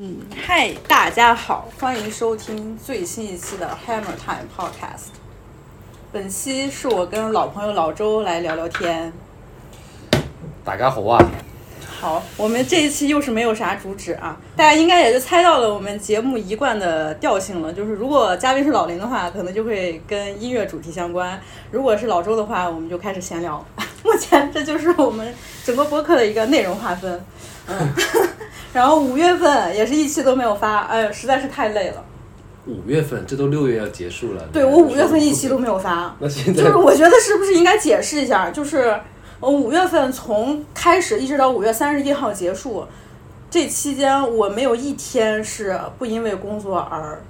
嗯，嗨，大家好，欢迎收听最新一期的 Hammer Time Podcast。本期是我跟老朋友老周来聊聊天。大家好啊！好，我们这一期又是没有啥主旨啊，大家应该也就猜到了我们节目一贯的调性了，就是如果嘉宾是老林的话，可能就会跟音乐主题相关；如果是老周的话，我们就开始闲聊。目前这就是我们整个播客的一个内容划分。嗯，然后五月份也是一期都没有发，哎呦，实在是太累了。五月份，这都六月要结束了。对我五月份一期都没有发，那现在就是我觉得是不是应该解释一下，就是我五月份从开始一直到五月三十一号结束，这期间我没有一天是不因为工作而。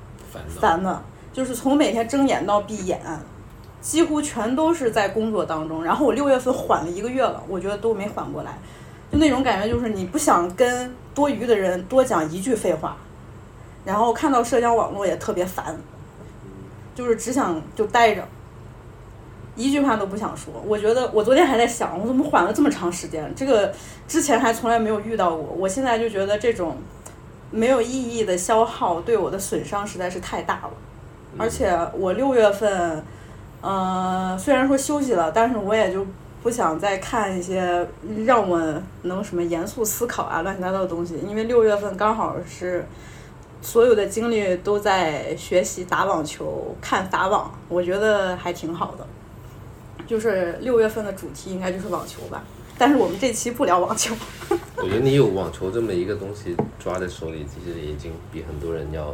烦的，就是从每天睁眼到闭眼，几乎全都是在工作当中。然后我六月份缓了一个月了，我觉得都没缓过来，就那种感觉，就是你不想跟多余的人多讲一句废话，然后看到社交网络也特别烦，就是只想就待着。一句话都不想说，我觉得我昨天还在想，我怎么缓了这么长时间？这个之前还从来没有遇到过，我现在就觉得这种没有意义的消耗对我的损伤实在是太大了。而且我六月份，呃，虽然说休息了，但是我也就不想再看一些让我能什么严肃思考啊、乱七八糟的东西，因为六月份刚好是所有的精力都在学习打网球、看法网，我觉得还挺好的。就是六月份的主题应该就是网球吧，但是我们这期不聊网球。我觉得你有网球这么一个东西抓在手里，其实已经比很多人要，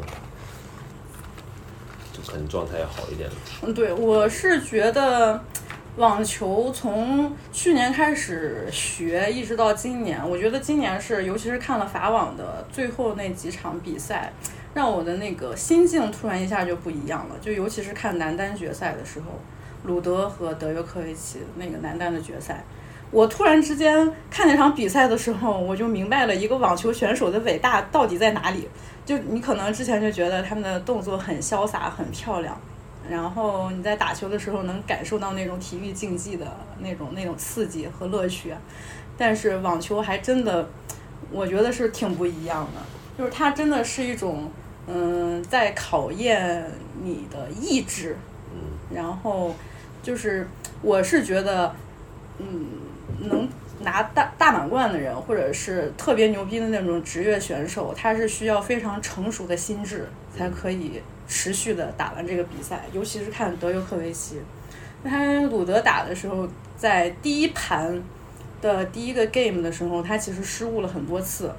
就可能状态要好一点了。嗯，对，我是觉得网球从去年开始学，一直到今年，我觉得今年是，尤其是看了法网的最后那几场比赛，让我的那个心境突然一下就不一样了。就尤其是看男单决赛的时候，鲁德和德约科维奇那个男单的决赛。我突然之间看那场比赛的时候，我就明白了一个网球选手的伟大到底在哪里。就你可能之前就觉得他们的动作很潇洒、很漂亮，然后你在打球的时候能感受到那种体育竞技的那种那种刺激和乐趣，但是网球还真的，我觉得是挺不一样的，就是它真的是一种，嗯，在考验你的意志，嗯，然后就是我是觉得，嗯，能拿大大满贯的人，或者是特别牛逼的那种职业选手，他是需要非常成熟的心智才可以持续的打完这个比赛。尤其是看德约科维奇，他鲁德打的时候，在第一盘的第一个 game 的时候，他其实失误了很多次，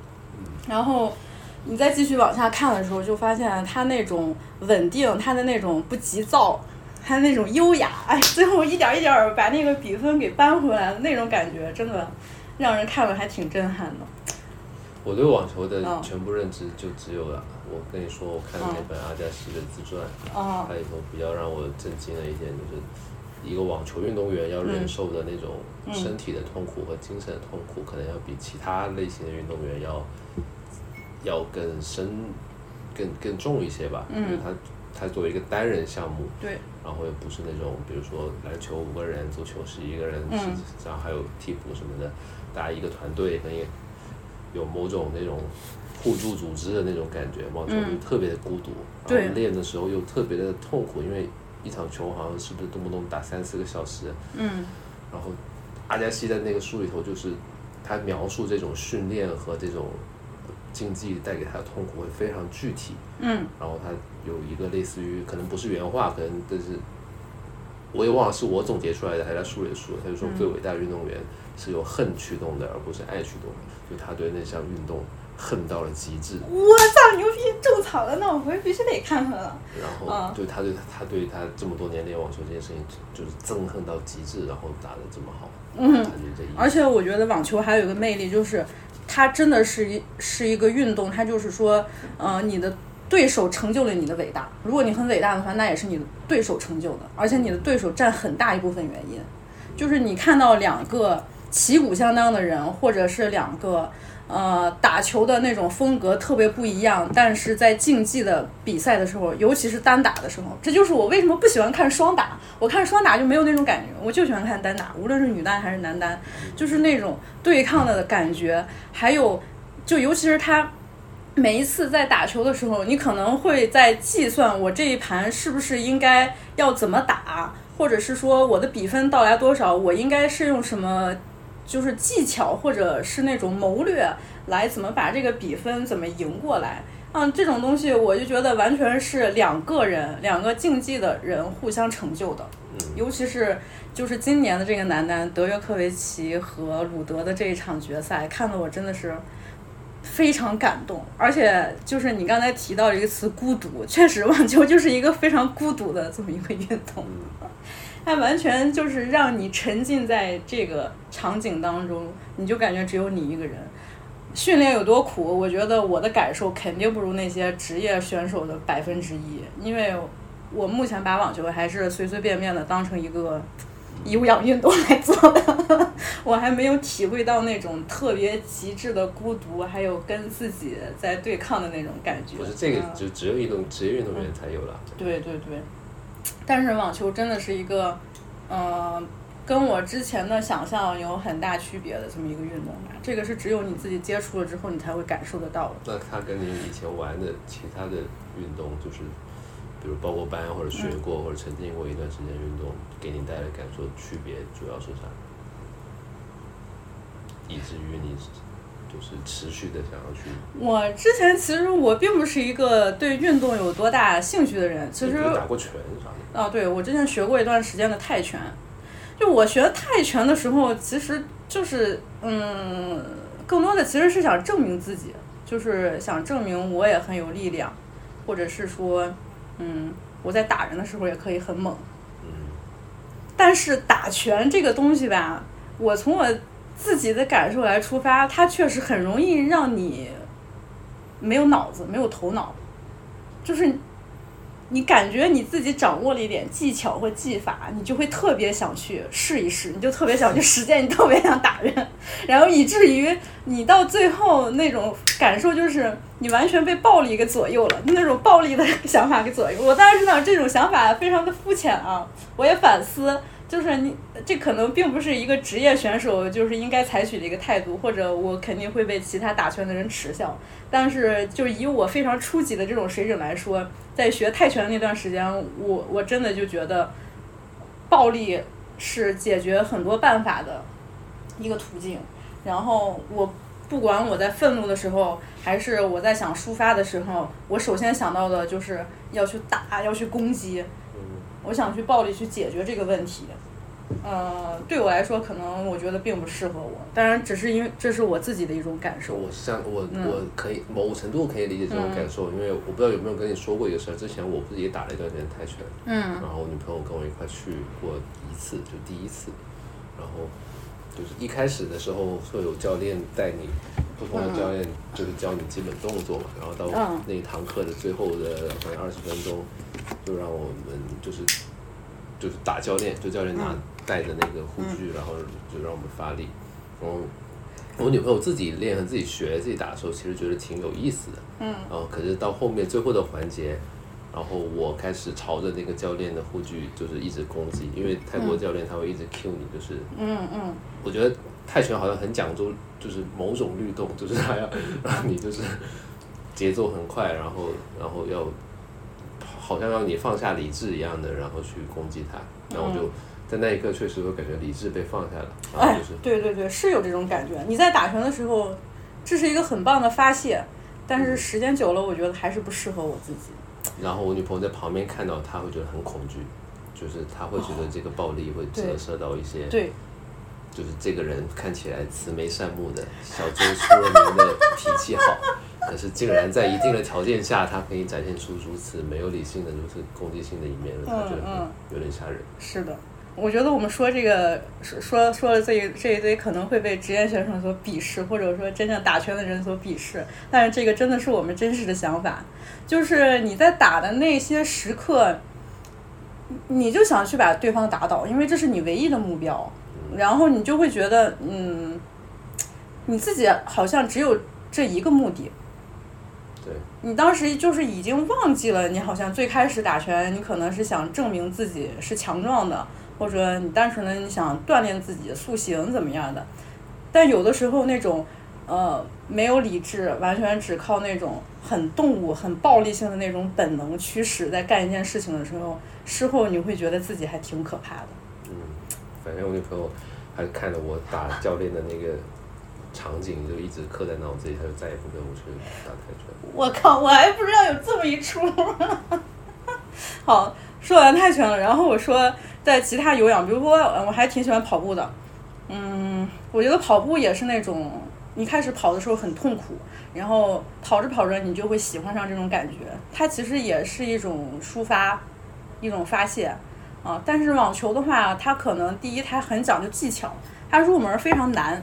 然后。你再继续往下看的时候，就发现他那种稳定，他的那种不急躁，他那种优雅，哎，最后一点儿一点儿把那个比分给扳回来的那种感觉，真的让人看了还挺震撼的。我对网球的嗯全部认知就只有了。我跟你说，我看的那本阿加西的自传，哦它里头比较让我震惊的一点就是，一个网球运动员要忍受的那种嗯身体的痛苦和精神的痛苦，可能要比其他类型的运动员要要更深、更更重一些吧。嗯因为他他作为一个单人项目，对，然后又不是那种，比如说篮球五个人，足球是一个人，嗯实际上还有替补什么的，大家一个团队，可能也有某种那种互助组织的那种感觉。网球就嗯特别的孤独，对。然后练的时候又特别的痛苦，因为一场球好像是不是动不动打三四个小时，嗯。然后阿加西在那个书里头就是他描述这种训练和这种竞技带给他的痛苦会非常具体。嗯。然后他有一个类似于可能不是原话，可能但是我也忘了是我总结出来的还是他书里说的，他就说最伟大的运动员是由恨驱动的，而不是爱驱动的，就他对那项运动恨到了极致，我操，牛逼，种草了，那我回去必须得看看了。然后嗯对他对他对他这么多年练网球这件事情就是憎恨到极致，然后打得这么好，嗯。而且我觉得网球还有一个魅力，就是它真的是一是一个运动，它就是说，呃，你的对手成就了你的伟大。如果你很伟大的话，那也是你的对手成就的，而且你的对手占很大一部分原因。就是你看到两个旗鼓相当的人，或者是两个呃打球的那种风格特别不一样，但是在竞技的比赛的时候，尤其是单打的时候，这就是我为什么不喜欢看双打。我看双打就没有那种感觉，我就喜欢看单打，无论是女单还是男单，就是那种对抗的感觉，还有就尤其是他每一次在打球的时候，你可能会在计算我这一盘是不是应该要怎么打，或者是说我的比分到来多少，我应该是用什么，就是技巧或者是那种谋略来怎么把这个比分怎么赢过来。嗯，这种东西我就觉得完全是两个人、两个竞技的人互相成就的。尤其是就是今年的这个男单德约科维奇和鲁德的这一场决赛，看得我真的是非常感动。而且就是你刚才提到一个词“孤独”，确实 网球就是一个非常孤独的这么一个运动，它完全就是让你沉浸在这个场景当中，你就感觉只有你一个人。训练有多苦，我觉得我的感受肯定不如那些职业选手的百分之一，因为我目前把网球还是随随便便的当成一个有氧运动来做的，我还没有体会到那种特别极致的孤独，还有跟自己在对抗的那种感觉。不是这个嗯就只有运动职业运动员才有了。对对对，但是网球真的是一个，呃，跟我之前的想象有很大区别的这么一个运动吧。这个是只有你自己接触了之后，你才会感受得到的。那它跟你以前玩的其他的运动，就是比如报过班或者学过、或者沉浸过一段时间运动，给你带来感受区别主要是啥？以至于你就是持续的想要去，我之前其实我并不是一个对运动有多大兴趣的人，其实打过拳啥的？啊，对我之前学过一段时间的泰拳。就我学泰拳的时候，其实就是嗯，更多的其实是想证明自己，就是想证明我也很有力量，或者是说，嗯，我在打人的时候也可以很猛。嗯，但是打拳这个东西吧，我从我自己的感受来出发，它确实很容易让你没有脑子，没有头脑，就是你感觉你自己掌握了一点技巧或技法，你就会特别想去试一试，你就特别想去实践，你特别想打人，然后以至于你到最后那种感受就是你完全被暴力给左右了，那种暴力的想法给左右。我当然知道这种想法非常的肤浅啊，我也反思。就是你，这可能并不是一个职业选手就是应该采取的一个态度，或者我肯定会被其他打拳的人耻笑。但是，就以我非常初级的这种水准来说，在学泰拳那段时间，我我真的就觉得，暴力是解决很多办法的一个途径。然后我不管我在愤怒的时候，还是我在想抒发的时候，我首先想到的就是要去打，要去攻击。嗯我想去暴力去解决这个问题。呃，对我来说，可能我觉得并不适合我。当然，只是因为这是我自己的一种感受。我像我、嗯我可以某程度可以理解这种感受，因为我不知道有没有跟你说过一个事儿，之前我不是也打了一段时间泰拳，嗯然后我女朋友跟我一块去过一次，就第一次，然后就是一开始的时候会有教练带你，不同的教练就是教你基本动作嘛，然后到嗯那一堂课的最后的好像二十分钟，就让我们就是就是打教练，就教练拿带着那个护具，然后就让我们发力，然后。我女朋友自己练和自己学、自己打的时候，其实觉得挺有意思的。嗯。然后，可是到后面最后的环节，然后我开始朝着那个教练的护具就是一直攻击，因为泰国教练他会一直 Q 你，就是嗯嗯我觉得泰拳好像很讲究，就是某种律动，就是他要让你就是节奏很快，然后然后要好像让你放下理智一样的，然后去攻击他，然后我就在那一刻确实会感觉理智被放下了，然后哎就是，对对对，是有这种感觉。你在打拳的时候，这是一个很棒的发泄，但是时间久了，我觉得还是不适合我自己。然后我女朋友在旁边看到，她会觉得很恐惧，就是她会觉得这个暴力会折射到一些，对，就是这个人看起来慈眉善目的小周出了名的脾气好，可是竟然在一定的条件下，他可以展现出如此没有理性的、如此攻击性的一面，他觉得有点吓人。是的。我觉得我们说这个说说说了这一这一堆可能会被职业选手所鄙视，或者说真正打拳的人所鄙视，但是这个真的是我们真实的想法，就是你在打的那些时刻，你就想去把对方打倒，因为这是你唯一的目标，然后你就会觉得，嗯，你自己好像只有这一个目的，对，你当时就是已经忘记了，你好像最开始打拳，你可能是想证明自己是强壮的，或者你单纯的你想锻炼自己的塑形怎么样的。但有的时候那种呃，没有理智，完全只靠那种很动物、很暴力性的那种本能驱使，在干一件事情的时候，事后你会觉得自己还挺可怕的。反正我女朋友还看着我打教练的那个场景，就一直刻在脑子里，她就再也不跟我去打泰拳。我靠，我还不知道有这么一出。好，说完泰拳了，然后我说在其他有氧，比如说我还挺喜欢跑步的。嗯，我觉得跑步也是那种。你开始跑的时候很痛苦，然后跑着跑着你就会喜欢上这种感觉。它其实也是一种抒发，一种发泄啊。但是网球的话，它可能第一它很讲究技巧，它入门非常难，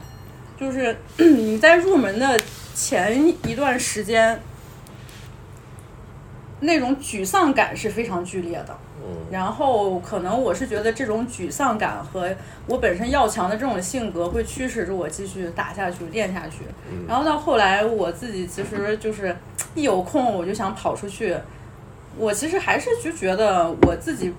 就是 你在入门的前一段时间，那种沮丧感是非常剧烈的。然后可能我是觉得这种沮丧感和我本身要强的这种性格会驱使着我继续打下去练下去。然后到后来我自己其实就是一有空我就想跑出去。我其实还是就觉得我自己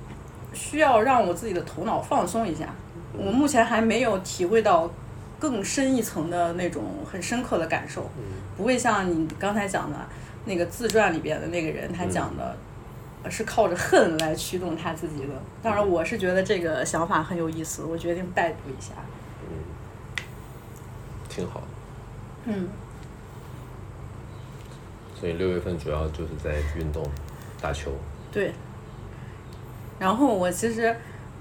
需要让我自己的头脑放松一下。我目前还没有体会到更深一层的那种很深刻的感受，不会像你刚才讲的那个自传里边的那个人他讲的。是靠着恨来驱动他自己的。当然，我是觉得这个想法很有意思，我决定拜读一下。嗯，挺好。嗯。所以六月份主要就是在运动，打球。对。然后我其实，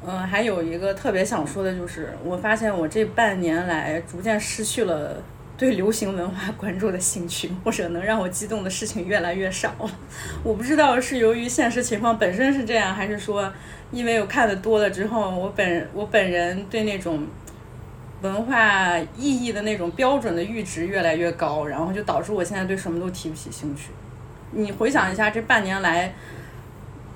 嗯，还有一个特别想说的就是，我发现我这半年来逐渐失去了。对流行文化关注的兴趣，或者能让我激动的事情越来越少了。我不知道是由于现实情况本身是这样，还是说因为我看的多了之后，我本我本人对那种文化意义的那种标准的阈值越来越高，然后就导致我现在对什么都提不起兴趣。你回想一下这半年来。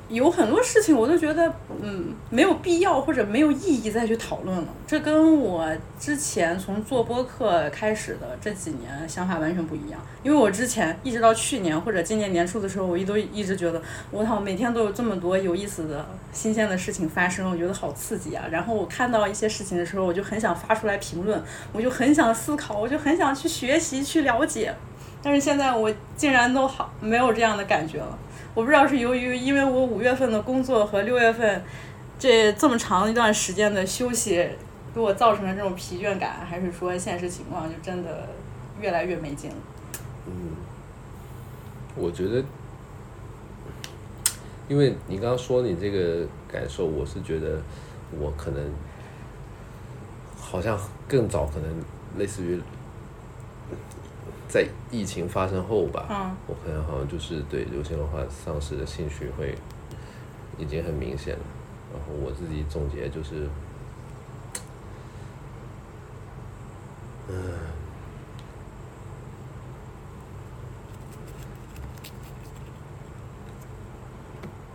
有很多事情我都觉得，嗯，没有必要或者没有意义再去讨论了。这跟我之前从做播客开始的这几年想法完全不一样。因为我之前一直到去年或者今年年初的时候，我一都一直觉得，我操，每天都有这么多有意思的新鲜的事情发生，我觉得好刺激啊。然后我看到一些事情的时候，我就很想发出来评论，我就很想思考，我就很想去学习去了解。但是现在我竟然都好没有这样的感觉了。我不知道是由于因为我五月份的工作和六月份这这么长一段时间的休息给我造成了这种疲倦感，还是说现实情况就真的越来越没劲了？嗯，我觉得，因为你刚刚说你这个感受，我是觉得我可能好像更早，可能类似于。在疫情发生后吧，我可能好像就是对流行文化丧失的兴趣会已经很明显了。然后我自己总结就是，嗯，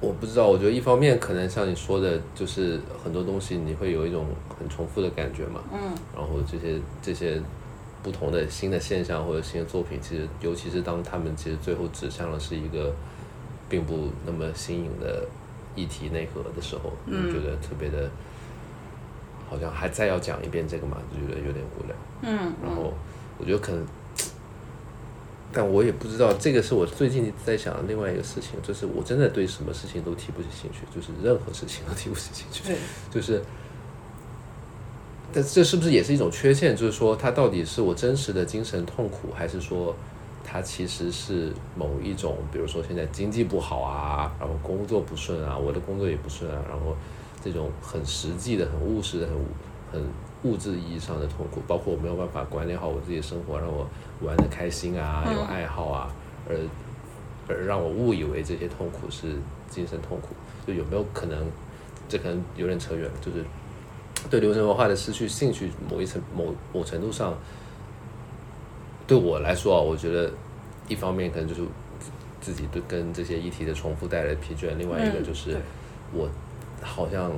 我不知道。我觉得一方面可能像你说的，就是很多东西你会有一种很重复的感觉嘛。嗯。然后这些这些。不同的新的现象或者新的作品，其实尤其是当他们其实最后指向的是一个并不那么新颖的议题内核的时候，我觉得特别的，好像还再要讲一遍这个嘛，就觉得有点无聊。嗯。然后我觉得可能，但我也不知道，这个是我最近在想的另外一个事情，就是我真的对什么事情都提不起兴趣，就是任何事情都提不起兴趣。对。就是。但这是不是也是一种缺陷？就是说，它到底是我真实的精神痛苦，还是说，它其实是某一种，比如说现在经济不好啊，然后工作不顺啊，我的工作也不顺啊，然后这种很实际的、很务实的、很很物质意义上的痛苦，包括我没有办法管理好我自己的生活，让我玩的开心啊，有爱好啊，而而让我误以为这些痛苦是精神痛苦，就有没有可能？这可能有点扯远了，就是。对流行文化的失去兴趣，某一层某某程度上，对我来说啊，我觉得一方面可能就是自己对跟这些议题的重复带来疲倦，另外一个就是我好像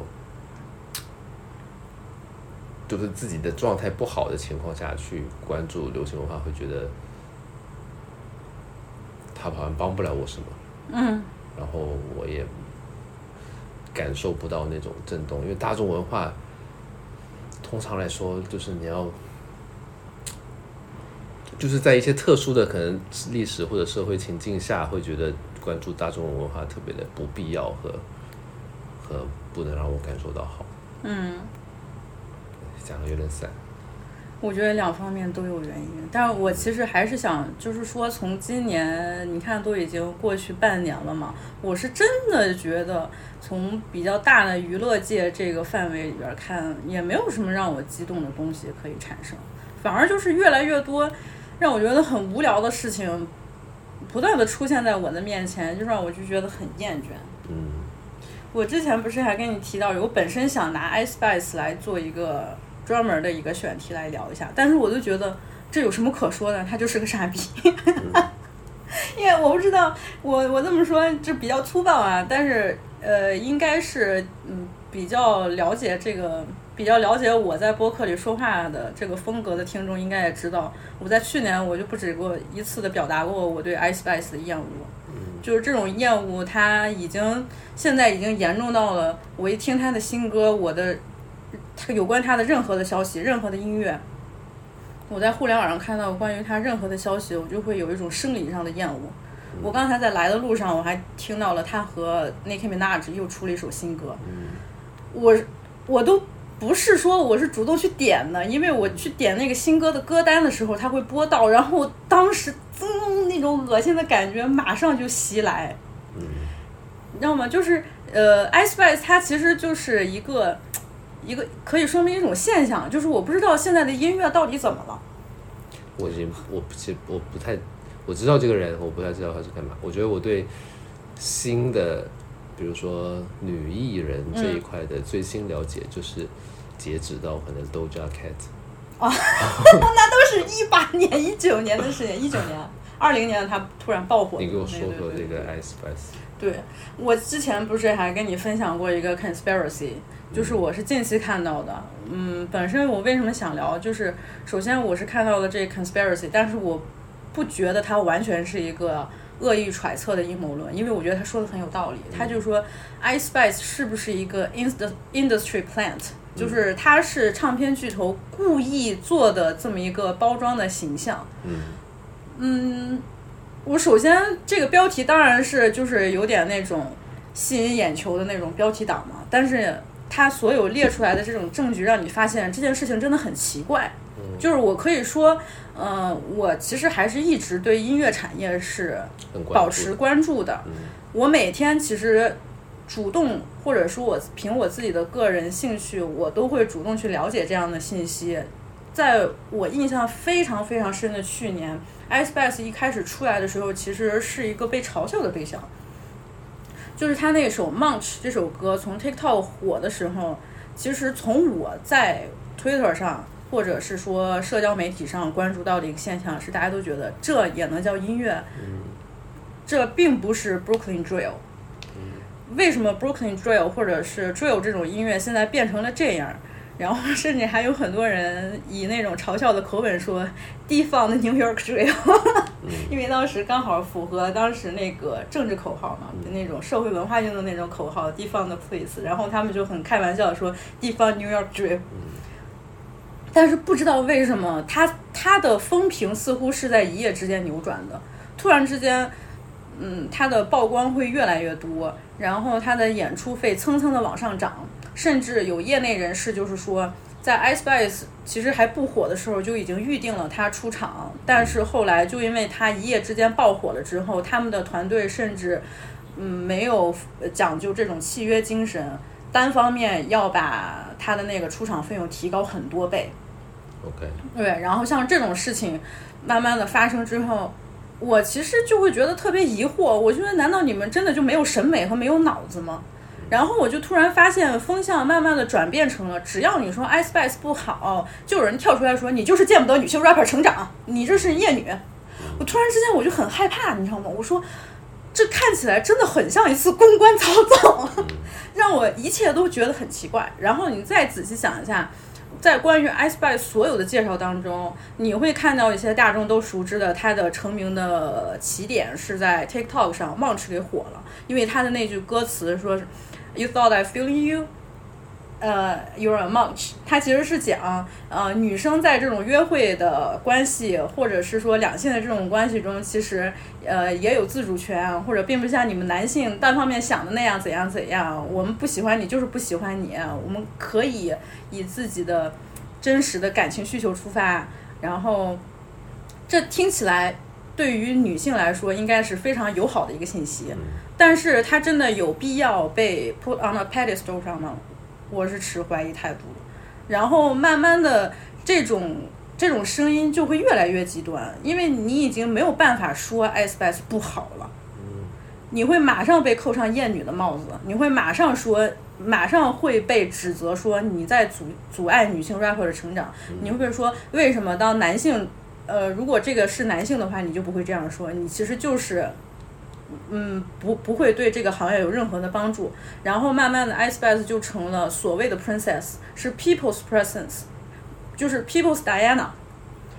就是自己的状态不好的情况下去关注流行文化，会觉得他好像帮不了我什么。嗯。然后我也感受不到那种震动，因为大众文化。通常来说，就是你要，就 就是在一些特殊的可能历史或者社会情境下，会觉得关注大众文化特别的不必要和和不能让我感受到好。嗯，讲的有点散。我觉得两方面都有原因，但是我其实还是想，就是说从今年你看都已经过去半年了嘛，我是真的觉得从比较大的娱乐界这个范围里边看，也没有什么让我激动的东西可以产生，反而就是越来越多让我觉得很无聊的事情，不断的出现在我的面前，就让我就觉得很厌倦。嗯，我之前不是还跟你提到，我本身想拿 iSpice 来做一个。专门的一个选题来聊一下，但是我就觉得这有什么可说的？他就是个傻逼，因为我不知道，我我这么说这比较粗暴啊，但是呃，应该是嗯比较了解这个，比较了解我在播客里说话的这个风格的听众应该也知道，我在去年我就不止过一次的表达过我对 iSpice 的厌恶，就是这种厌恶，他已经现在已经严重到了，我一听他的新歌，我的。他有关他的任何的消息，任何的音乐，我在互联网上看到关于他任何的消息，我就会有一种生理上的厌恶。我刚才在来的路上，我还听到了他和 Nicki Minaj 又出了一首新歌。我我都不是说我是主动去点的，因为我去点那个新歌的歌单的时候，他会播到，然后当时噌那种恶心的感觉马上就袭来。你知道吗？就是呃，Ice Spice 它其实就是一个。一个可以说明一种现象，就是我不知道现在的音乐到底怎么了。我已经我其实我不太我知道这个人，我不太知道他是干嘛。我觉得我对新的，比如说女艺人这一块的最新了解，就是截止到可能 Doja Cat。哦，那都是一八年、一九年的事情。一九年、二零年他突然爆火。你给我说说这个 Ice Spice。对，我之前不是还跟你分享过一个 conspiracy。就是我是近期看到的，嗯，本身我为什么想聊，就是首先我是看到了这 conspiracy，但是我不觉得它完全是一个恶意揣测的阴谋论，因为我觉得他说的很有道理。他就说，Ice Spice 是不是一个 industry plant，就是它是唱片巨头故意做的这么一个包装的形象。嗯，嗯，我首先这个标题当然是就是有点那种吸引眼球的那种标题党嘛，但是。他所有列出来的这种证据，让你发现这件事情真的很奇怪。就是我可以说，嗯，我其实还是一直对音乐产业是保持关注的。我每天其实主动，或者说我凭我自己的个人兴趣，我都会主动去了解这样的信息。在我印象非常非常深的去年，Ice Spice 一开始出来的时候，其实是一个被嘲笑的对象。就是他那首《Munch》这首歌从 TikTok 火的时候，其实从我在 Twitter 上或者是说社交媒体上关注到的一个现象是，大家都觉得这也能叫音乐？这并不是 Brooklyn Drill。为什么 Brooklyn Drill 或者是 Drill 这种音乐现在变成了这样？然后 甚至还有很多人以那种嘲笑的口吻说地方的 New York Drill，因为当时刚好符合当时那个政治口号嘛，那种社会文化用的那种口号，地方的 Place，然后他们就很开玩笑说地方 New York Drill。但是不知道为什么，他他的风评似乎是在一夜之间扭转的，突然之间，嗯，他的曝光会越来越多，然后他的演出费蹭蹭的往上涨。甚至有业内人士就是说，在 Ice Spice 其实还不火的时候就已经预定了他出场，但是后来就因为他一夜之间爆火了之后，他们的团队甚至嗯没有讲究这种契约精神，单方面要把他的那个出场费用提高很多倍。OK，对，然后像这种事情慢慢的发生之后，我其实就会觉得特别疑惑，我觉得难道你们真的就没有审美和没有脑子吗？然后我就突然发现风向慢慢的转变成了，只要你说 Ice Spice 不好，就有人跳出来说你就是见不得女性 rapper 成长，你这是厌女。我突然之间我就很害怕，你知道吗？我说这看起来真的很像一次公关操作，让我一切都觉得很奇怪。然后你再仔细想一下，在关于 Ice Spice 所有的介绍当中，你会看到一些大众都熟知的，他的成名的起点是在 TikTok 上 Munch 给火了，因为他的那句歌词说。You thought I feeling you，呃，You're a much. 它其实是讲，呃，女生在这种约会的关系，或者是说两性的这种关系中，其实呃也有自主权，或者并不像你们男性单方面想的那样怎样怎样。我们不喜欢你就是不喜欢你，我们可以以自己的真实的感情需求出发，然后这听起来对于女性来说应该是非常友好的一个信息，但是他真的有必要被 put on a pedestal 上吗？我是持怀疑态度，然后慢慢的这种这种声音就会越来越极端，因为你已经没有办法说 S B S 不好了，你会马上被扣上厌女的帽子，你会马上说，马上会被指责说你在阻阻碍女性 rapper 的成长，你会不会说为什么当男性，呃，如果这个是男性的话，你就不会这样说，你其实就是。嗯，不不会对这个行业有任何的帮助。然后慢慢的，Ice Spice 就成了所谓的 Princess，是 People's Princess，就是 People's Diana。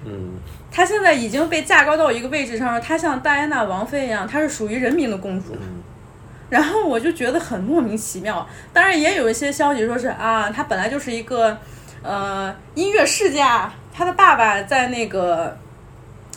嗯，她现在已经被架高到一个位置上了，她像戴安娜王妃一样，她是属于人民的公主。然后我就觉得很莫名其妙。当然也有一些消息说是啊，她本来就是一个呃音乐世家，她的爸爸在那个。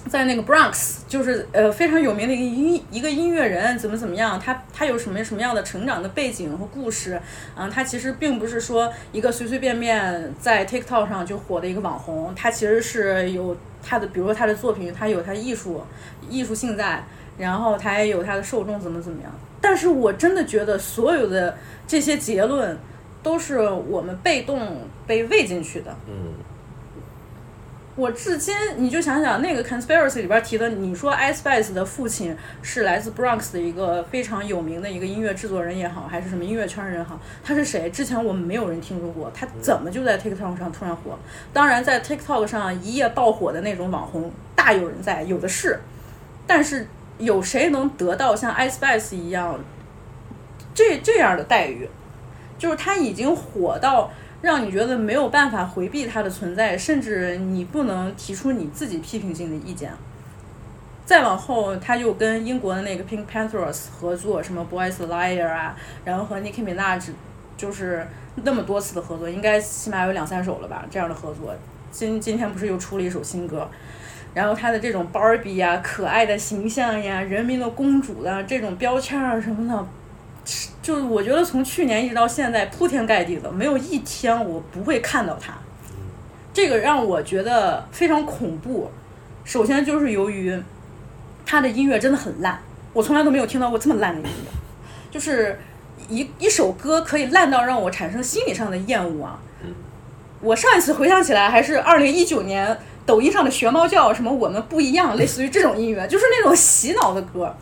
在那个 Bronx，就是呃非常有名的一个音一个音乐人，怎么怎么样？他他有什么什么样的成长的背景和故事？嗯，他其实并不是说一个随随便便在 TikTok 上就火的一个网红，他其实是有他的，比如说他的作品，他有他艺术艺术性在，然后他也有他的受众怎么怎么样。但是我真的觉得所有的这些结论都是我们被动被喂进去的。嗯。我至今，你就想想那个 conspiracy 里边提的，你说 Ice Spice 的父亲是来自 Bronx 的一个非常有名的一个音乐制作人也好，还是什么音乐圈人也好，他是谁？之前我们没有人听说过，他怎么就在 TikTok 上突然火？当然，在 TikTok 上一夜爆火的那种网红大有人在，有的是，但是有谁能得到像 Ice Spice 一样这这样的待遇？就是他已经火到。让你觉得没有办法回避它的存在，甚至你不能提出你自己批评性的意见。再往后，他就跟英国的那个 Pink Panthers 合作，什么 Boys Liar 啊，然后和 Nicki Minaj 就是那么多次的合作，应该起码有两三首了吧？这样的合作，今今天不是又出了一首新歌？然后他的这种 Barbie 呀、可爱的形象呀、人民的公主的这种标签啊什么的。就是我觉得从去年一直到现在铺天盖地的，没有一天我不会看到他。这个让我觉得非常恐怖。首先就是由于他的音乐真的很烂，我从来都没有听到过这么烂的音乐。就是一一首歌可以烂到让我产生心理上的厌恶啊！我上一次回想起来还是二零一九年抖音上的学猫叫，什么我们不一样，类似于这种音乐，就是那种洗脑的歌。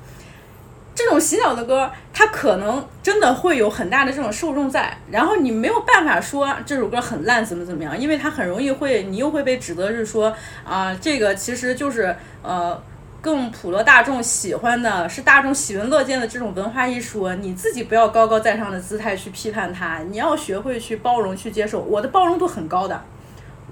这种洗脑的歌，它可能真的会有很大的这种受众在，然后你没有办法说这首歌很烂，怎么怎么样，因为它很容易会，你又会被指责是说啊，这个其实就是呃更普罗大众喜欢的，是大众喜闻乐见的这种文化艺术，你自己不要高高在上的姿态去批判它，你要学会去包容去接受，我的包容度很高的。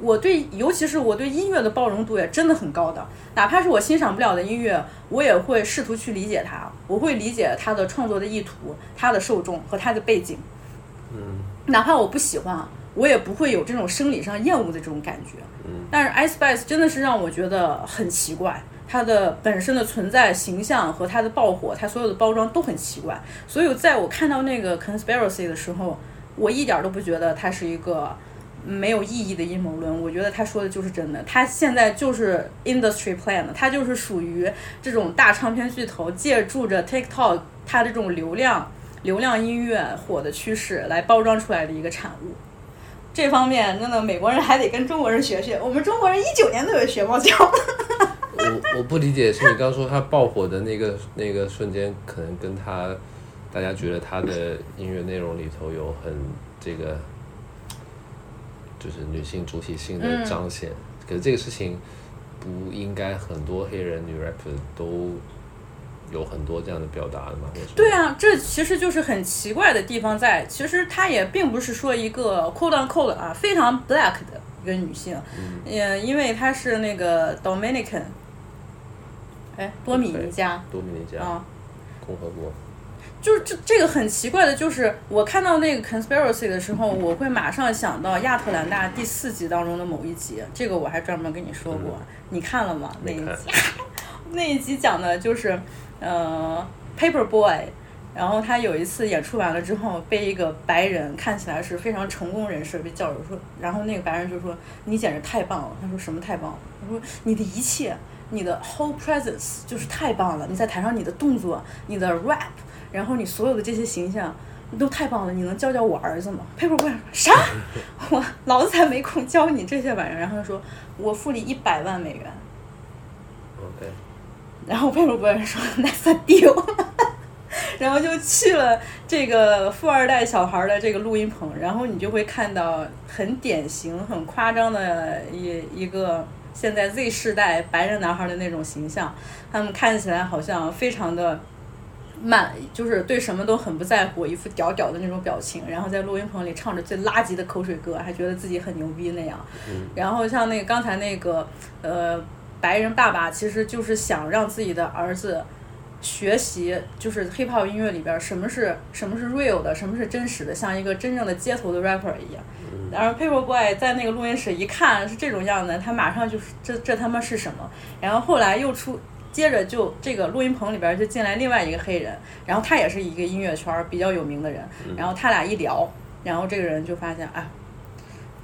我对，尤其是我对音乐的包容度也真的很高的，哪怕是我欣赏不了的音乐，我也会试图去理解它，我会理解它的创作的意图、它的受众和它的背景。嗯，哪怕我不喜欢，我也不会有这种生理上厌恶的这种感觉。嗯，但是 Ice Spice 真的是让我觉得很奇怪，它的本身的存在形象和它的爆火，它所有的包装都很奇怪。所以在我看到那个 conspiracy 的时候，我一点都不觉得它是一个。没有意义的阴谋论，我觉得他说的就是真的。他现在就是 industry plan，他就是属于这种大唱片巨头借助着 TikTok 它的这种流量、流量音乐火的趋势来包装出来的一个产物。这方面真的美国人还得跟中国人学学，我们中国人一九年都有学猫叫。我我不理解，是你刚说他爆火的那个那个瞬间，可能跟他大家觉得他的音乐内容里头有很这个。就是女性主体性的彰显，可是这个事情不应该很多黑人女 rapper 都有很多这样的表达的吗？对啊，这其实就是很奇怪的地方在。其实她也并不是说一个 quote unquote 啊非常 black 的一个女性，嗯，因为她是那个 Dominican，哎，多米尼加，多米尼加啊，共和国，就是这这个很奇怪的，就是我看到那个 conspiracy 的时候，我会马上想到亚特兰大第四集当中的某一集，这个我还专门跟你说过，你看了吗？那一集，那一集讲的就是呃 Paper Boy。然后他有一次演出完了之后，被一个白人看起来是非常成功人士被叫着说，然后那个白人就说：“你简直太棒了。”他说：“什么太棒了？”他说：“你的一切，你的 whole presence 就是太棒了。你在台上你的动作，你的 rap，然后你所有的这些形象都太棒了。你能教教我儿子吗？”Paper Boy 啥？我老子才没空教你这些玩意儿。然后他说：“我付你一百万美元。” OK。然后 Paper Boy 说：“That's deal。” 然后就去了这个富二代小孩的这个录音棚，然后你就会看到很典型、很夸张的一一个现在 Z 世代白人男孩的那种形象，他们看起来好像非常的慢，就是对什么都很不在乎，一副屌屌的那种表情，然后在录音棚里唱着最垃圾的口水歌，还觉得自己很牛逼那样。然后像那个刚才那个呃白人爸爸，其实就是想让自己的儿子。学习就是 hip hop 音乐里边什么是什么是 real 的，什么是真实的，像一个真正的街头的 rapper 一样。然后 Paper Boy 在那个录音室一看是这种样子，他马上就是这这他妈是什么？然后后来又出，接着就这个录音棚里边就进来另外一个黑人，然后他也是一个音乐圈比较有名的人，然后他俩一聊，然后这个人就发现啊。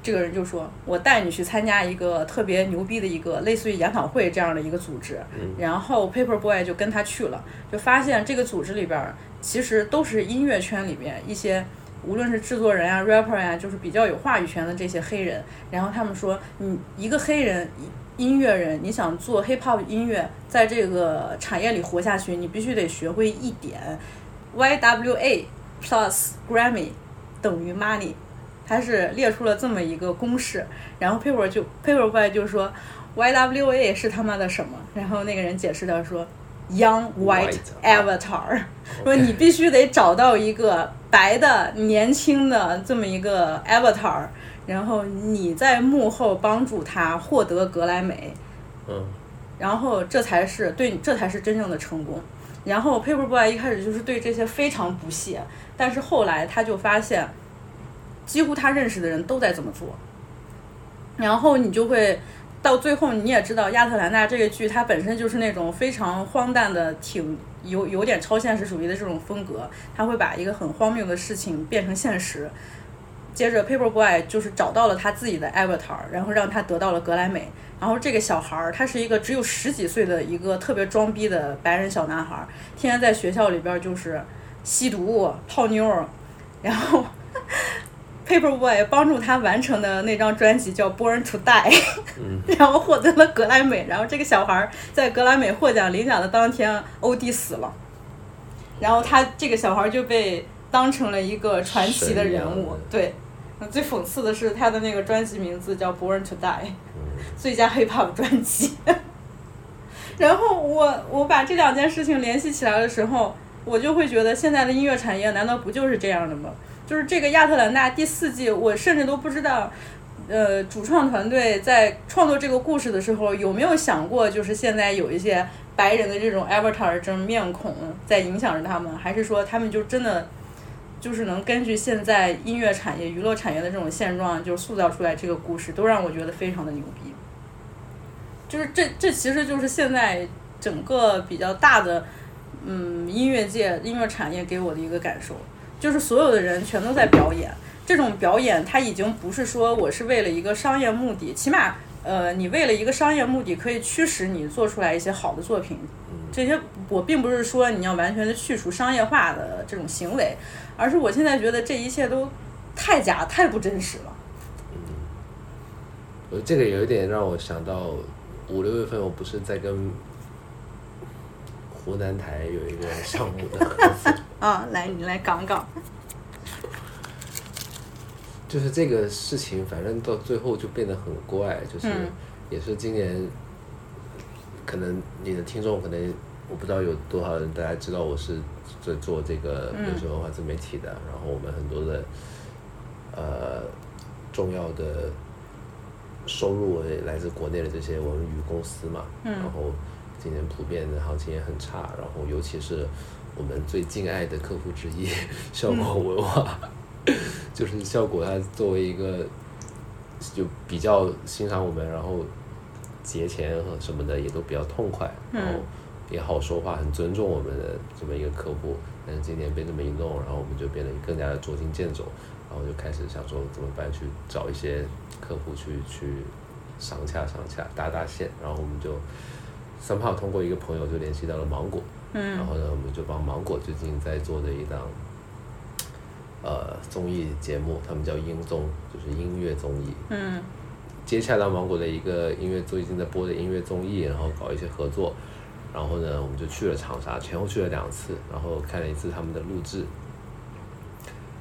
这个人就说：“我带你去参加一个特别牛逼的一个类似于研讨会这样的一个组织。”然后 Paper Boy 就跟他去了，就发现这个组织里边其实都是音乐圈里面一些，无论是制作人啊、rapper 呀，就是比较有话语权的这些黑人。然后他们说：“你一个黑人音乐人，你想做 hip hop 音乐，在这个产业里活下去，你必须得学会一点，YWA plus Grammy 等于 money。”他是列出了这么一个公式，然后 paper 就 paper boy 就说，YWA 是他妈的什么？然后那个人解释的说，Young White Avatar，说你必须得找到一个白的年轻的这么一个 avatar，然后你在幕后帮助他获得格莱美，嗯，然后这才是对，这才是真正的成功。然后 paper boy 一开始就是对这些非常不屑，但是后来他就发现。几乎他认识的人都在这么做，然后你就会到最后，你也知道《亚特兰大》这个剧，它本身就是那种非常荒诞的，挺有有点超现实主义的这种风格。他会把一个很荒谬的事情变成现实。接着，Paper Boy 就是找到了他自己的 Avatar，然后让他得到了格莱美。然后这个小孩儿，他是一个只有十几岁的一个特别装逼的白人小男孩，天天在学校里边就是吸毒、泡妞，然后。Paper Boy 帮助他完成的那张专辑叫《Born to Die》，然后获得了格莱美。然后这个小孩在格莱美获奖领奖的当天，OD 死了。然后他这个小孩就被当成了一个传奇的人物。对，最讽刺的是他的那个专辑名字叫《Born to Die》，最佳 Hip Hop 专辑。然后我我把这两件事情联系起来的时候，我就会觉得现在的音乐产业难道不就是这样的吗？就是这个亚特兰大第四季，我甚至都不知道，呃，主创团队在创作这个故事的时候有没有想过，就是现在有一些白人的这种 avatar 这种面孔在影响着他们，还是说他们就真的就是能根据现在音乐产业、娱乐产业的这种现状，就塑造出来这个故事，都让我觉得非常的牛逼。就是这这其实就是现在整个比较大的嗯音乐界、音乐产业给我的一个感受。就是所有的人全都在表演，这种表演它已经不是说我是为了一个商业目的，起码呃，你为了一个商业目的可以驱使你做出来一些好的作品。这些我并不是说你要完全的去除商业化的这种行为，而是我现在觉得这一切都太假、太不真实了。嗯，我，这个有一点让我想到五六月份，我不是在跟湖南台有一个项目的。啊，来，你来讲讲。就是这个事情，反正到最后就变得很怪，就是也是今年，可能你的听众可能我不知道有多少人，大家知道我是在做这个流行文化自媒体的，然后我们很多的呃重要的收入来自国内的这些文娱公司嘛，然后今年普遍的行情也很差，然后尤其是。我们最敬爱的客户之一，效果文化，就是效果它作为一个就比较欣赏我们，然后节前和什么的也都比较痛快，然后也好说话，很尊重我们的这么一个客户。但是今年被这么一弄，然后我们就变得更加的捉襟见肘，然后就开始想说怎么办，去找一些客户去去商洽商洽，搭搭线，然后我们就三炮通过一个朋友就联系到了芒果，嗯然后呢，我们就帮芒果最近在做的一档呃综艺节目，他们叫音综，就是音乐综艺，嗯接洽到芒果的一个音乐最近在播的音乐综艺，然后搞一些合作。然后呢，我们就去了长沙，前后去了两次，然后看了一次他们的录制，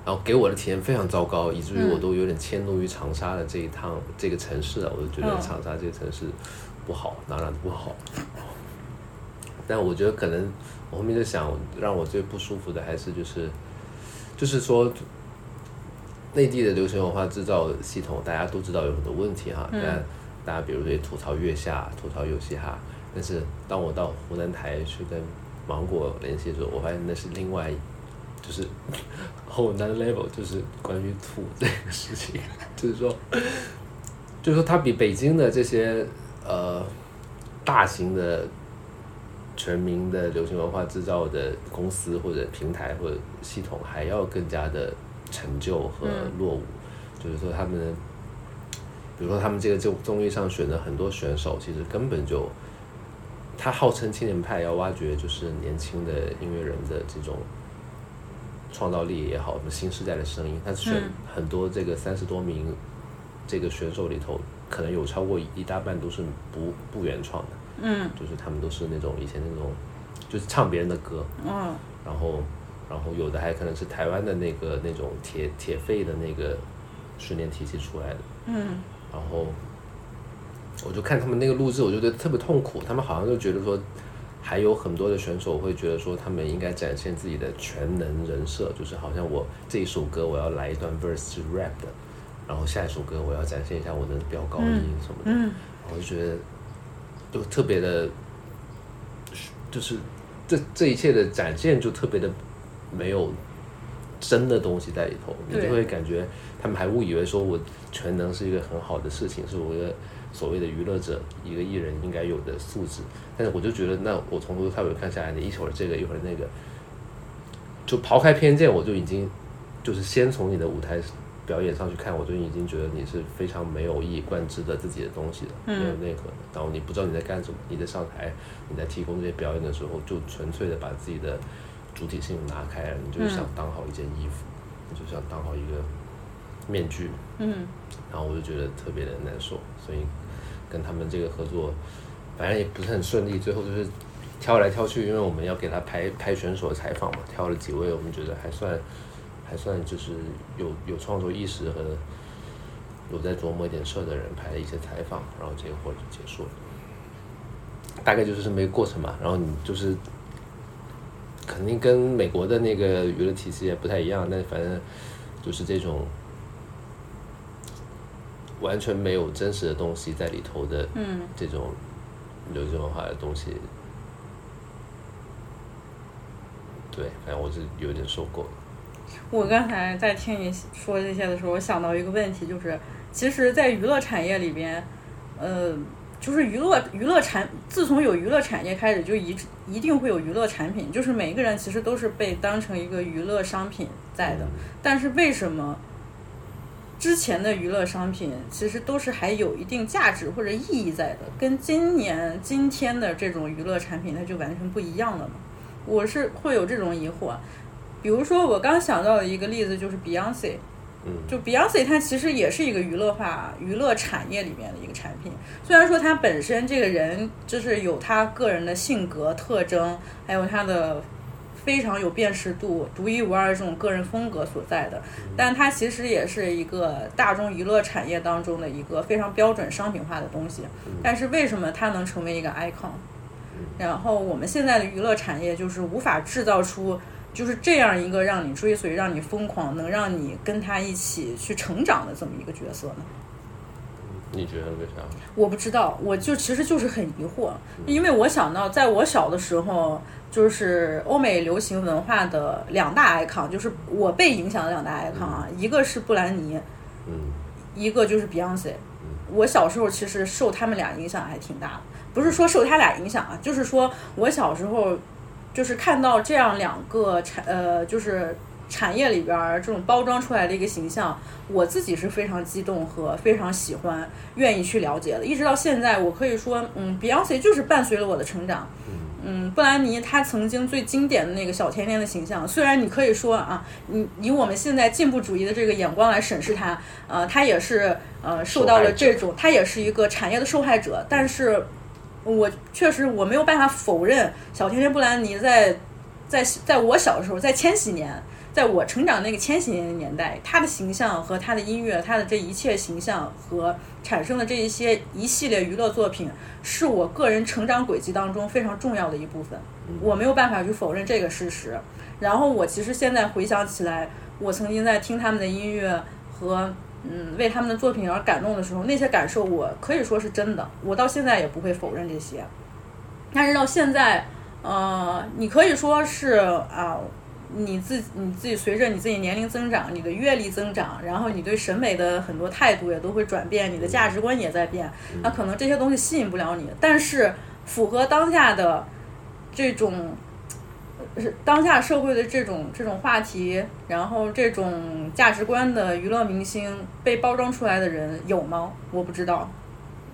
然后给我的体验非常糟糕，以至于我都有点迁怒于长沙的这一趟这个城市了。我就觉得嗯长沙这个城市不好，哪哪都不好。但我觉得可能我后面就想，让我最不舒服的还是就是，就是说，内地的流行文化制造系统大家都知道有很多问题哈，嗯但大家比如说也吐槽月下、吐槽游戏哈，但是当我到湖南台去跟芒果联系的时候，我发现那是另外，就是 后南 level，就是关于土这个事情，就是说，就是说它比北京的这些呃大型的全民的流行文化制造的公司或者平台或者系统还要更加的陈旧和落伍，就是说他们，比如说他们这个综综艺上选的很多选手，其实根本就，他号称青年派要挖掘就是年轻的音乐人的这种创造力也好，什么新时代的声音，他选嗯。很多这个三十多名这个选手里头，可能有超过一大半都是不不原创的。嗯。就是他们都是那种以前那种，就是唱别人的歌，嗯然后然后有的还可能是台湾的那个那种铁铁肺的那个训练体系出来的，嗯。然后我就看他们那个录制，我就觉得特别痛苦，他们好像就觉得说。还有很多的选手会觉得说，他们应该展现自己的全能人设，就是好像我这一首歌我要来一段 verse 是 rap 的，然后下一首歌我要展现一下我的飙高音什么的，嗯我就觉得就特别的，就是这这一切的展现就特别的没有真的东西在里头，你就会感觉他们还误以为说我全能是一个很好的事情，是我一个所谓的娱乐者一个艺人应该有的素质。但是我就觉得，那我从头到尾看下来，你一会儿这个一会儿那个，就抛开偏见，我就已经就是先从你的舞台表演上去看，我就已经觉得你是非常没有一以贯之的自己的东西的，嗯没有内核的。然后你不知道你在干什么，你在上台，你在提供这些表演的时候，就纯粹的把自己的主体性拿开了，你就是想当好一件衣服，你就想当好一个面具，嗯然后我就觉得特别的难受，所以跟他们这个合作，反正也不是很顺利，最后就是挑来挑去，因为我们要给他拍拍选手采访嘛，挑了几位我们觉得还算还算就是有有创作意识和有在琢磨一点事儿的人拍了一些采访，然后这个活就结束了，大概就是这么一个过程嘛，然后你就是。肯定跟美国的那个娱乐体系也不太一样，但反正就是这种完全没有真实的东西在里头的嗯这种流行文化的东西，对，反正我是有点受够了。我刚才在听你说这些的时候，我想到一个问题，就是其实，在娱乐产业里边，呃，就是娱乐娱乐产，自从有娱乐产业开始，就一一定会有娱乐产品，就是每一个人其实都是被当成一个娱乐商品在的。但是为什么之前的娱乐商品其实都是还有一定价值或者意义在的，跟今年今天的这种娱乐产品它就完全不一样了嘛？我是会有这种疑惑。比如说，我刚想到的一个例子就是 Beyonce，嗯就 Beyonce 它其实也是一个娱乐化娱乐产业里面的一个产品。虽然说它本身这个人就是有他个人的性格特征，还有他的非常有辨识度、独一无二的这种个人风格所在的，但它其实也是一个大众娱乐产业当中的一个非常标准商品化的东西。但是为什么它能成为一个 icon？然后我们现在的娱乐产业就是无法制造出就是这样一个让你追随、让你疯狂、能让你跟他一起去成长的这么一个角色呢？你觉得为啥？我不知道，我就其实就是很疑惑，因为我想到在我小的时候，就是欧美流行文化的两大 icon，就是我被影响的两大 icon 啊，一个是布兰妮，嗯一个就是 Beyonce。我小时候其实受他们俩影响还挺大的，不是说受他俩影响啊，就是说我小时候就是看到这样两个产呃，就是产业里边儿这种包装出来的一个形象，我自己是非常激动和非常喜欢，愿意去了解的。一直到现在，我可以说，嗯，Beyonce 就是伴随了我的成长。嗯，嗯布兰妮她曾经最经典的那个小甜甜的形象，虽然你可以说啊，你以我们现在进步主义的这个眼光来审视她，呃，她也是呃受到了这种，她也是一个产业的受害者，但是我确实我没有办法否认小甜甜布兰妮在在在我小时候，在千禧年。在我成长那个千禧年的年代，他的形象和他的音乐，他的这一切形象和产生的这一些一系列娱乐作品，是我个人成长轨迹当中非常重要的一部分。我没有办法去否认这个事实。然后我其实现在回想起来，我曾经在听他们的音乐和嗯为他们的作品而感动的时候，那些感受我可以说是真的。我到现在也不会否认这些。但是到现在，呃，你可以说是啊。你自你自己随着你自己年龄增长，你的阅历增长，然后你对审美的很多态度也都会转变，你的价值观也在变。那可能这些东西吸引不了你，但是符合当下的这种是当下社会的这种这种话题，然后这种价值观的娱乐明星被包装出来的人有吗？我不知道，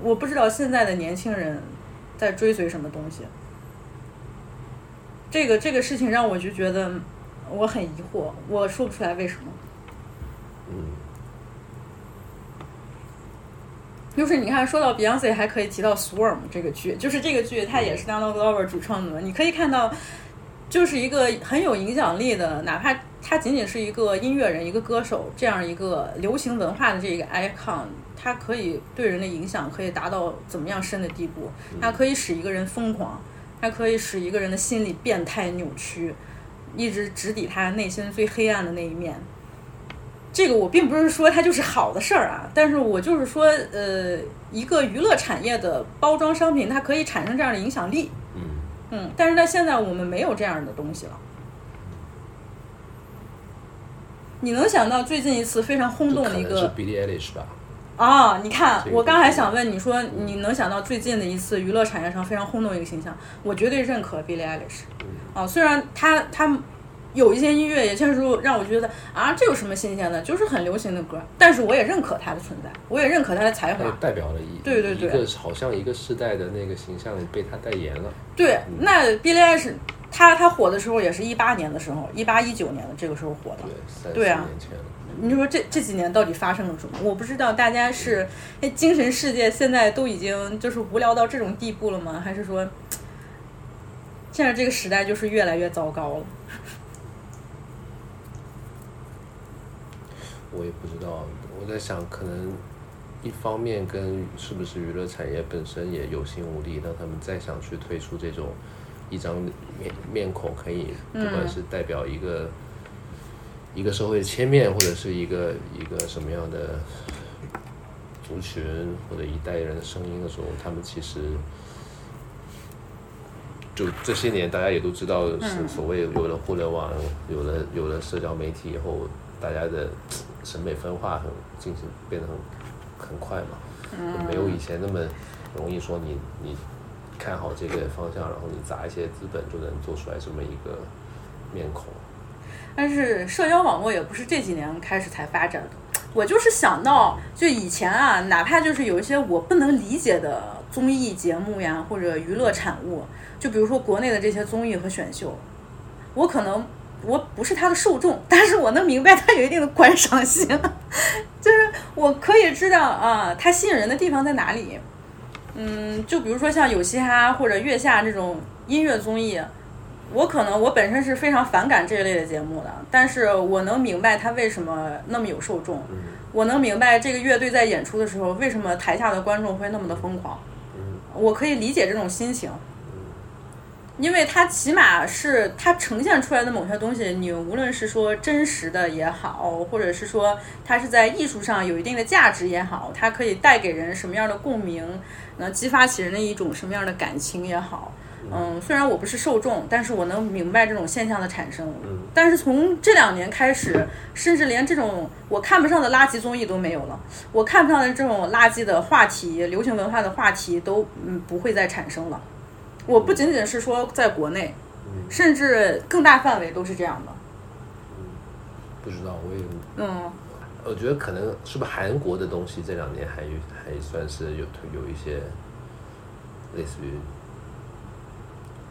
我不知道现在的年轻人在追随什么东西。这个这个事情让我就觉得。我很疑惑，我说不出来为什么。嗯，就是你看，说到 Beyonce，还可以提到《Swarm》这个剧，就是这个剧它也是 Donald Glover 主创的。你可以看到，就是一个很有影响力的，哪怕他仅仅是一个音乐人、一个歌手，这样一个流行文化的这个 icon，它可以对人的影响可以达到怎么样深的地步？它可以使一个人疯狂，它可以使一个人的心理变态扭曲。一直直抵他内心最黑暗的那一面。这个我并不是说它就是好的事儿啊，但是我就是说，呃，一个娱乐产业的包装商品，它可以产生这样的影响力。嗯嗯，但是在现在我们没有这样的东西了。你能想到最近一次非常轰动的一个是 Billie Eilish 吧？啊，你看，我刚还想问你说，你能想到最近的一次娱乐产业上非常轰动一个形象？我绝对认可 Billie Eilish。啊，虽然他他有一些音乐也确实让我觉得啊，这有什么新鲜的？就是很流行的歌，但是我也认可他的存在，我也认可他的才华。代表了一对对对，一个好像一个时代的那个形象被他代言了。对，那 Billie Eilish 他他火的时候也是一八年的时候，一八一九年的这个时候火的。对，对啊。年前了。你说这这几年到底发生了什么？我不知道，大家是哎精神世界现在都已经就是无聊到这种地步了吗？还是说现在这个时代就是越来越糟糕了？我也不知道，我在想，可能一方面跟是不是娱乐产业本身也有心无力，让他们再想去推出这种一张面面孔可以，不管是代表一个。一个社会的切面，或者是一个一个什么样的族群或者一代人的声音的时候，他们其实就这些年，大家也都知道，是所谓有了互联网，有了有了社交媒体以后，大家的审美分化很进行变得很很快嘛，没有以前那么容易说你你看好这个方向，然后你砸一些资本就能做出来这么一个面孔。但是社交网络也不是这几年开始才发展的。我就是想到，就以前啊，哪怕就是有一些我不能理解的综艺节目呀，或者娱乐产物，就比如说国内的这些综艺和选秀，我可能我不是它的受众，但是我能明白它有一定的观赏性，就是我可以知道啊，它吸引人的地方在哪里。嗯，就比如说像有嘻哈或者月下这种音乐综艺。我可能我本身是非常反感这一类的节目的，但是我能明白他为什么那么有受众，我能明白这个乐队在演出的时候为什么台下的观众会那么的疯狂，我可以理解这种心情，因为它起码是它呈现出来的某些东西，你无论是说真实的也好，或者是说它是在艺术上有一定的价值也好，它可以带给人什么样的共鸣，能激发起人的一种什么样的感情也好。嗯，虽然我不是受众，但是我能明白这种现象的产生。嗯但是从这两年开始，甚至连这种我看不上的垃圾综艺都没有了，我看不上的这种垃圾的话题、流行文化的话题都嗯不会再产生了。我不仅仅是说在国内，甚至更大范围都是这样的。嗯不知道，我也嗯，我觉得可能是不是韩国的东西这两年还有还算是有有一些类似于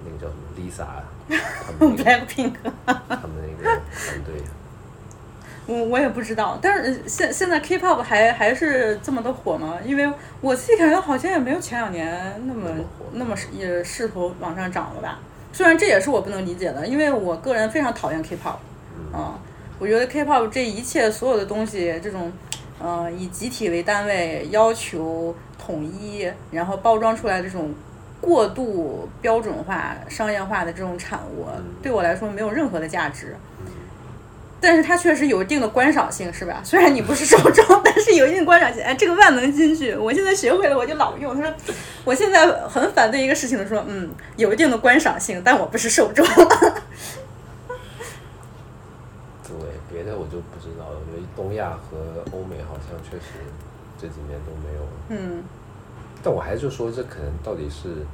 那个叫什么 Lisa 啊他们那个 Blackpink，他们那个团队，我我也不知道，但是现现在 K-pop 还还是这么的火吗？因为我自己感觉好像也没有前两年那么那么火。那么也势头往上涨了吧。虽然这也是我不能理解的，因为我个人非常讨厌 K-pop，啊、我觉得 K-pop 这一切所有的东西，这种，呃，以集体为单位要求统一，然后包装出来的这种过度标准化、商业化的这种产物，对我来说没有任何的价值。但是它确实有一定的观赏性，是吧？虽然你不是受众，但是有一定观赏性。哎，这个万能金句，我现在学会了，我就老用。他说，我现在很反对一个事情的说，嗯，有一定的观赏性，但我不是受众。对，别的我就不知道了。我觉得东亚和欧美好像确实这几年都没有。嗯，但我还是说，这可能到底是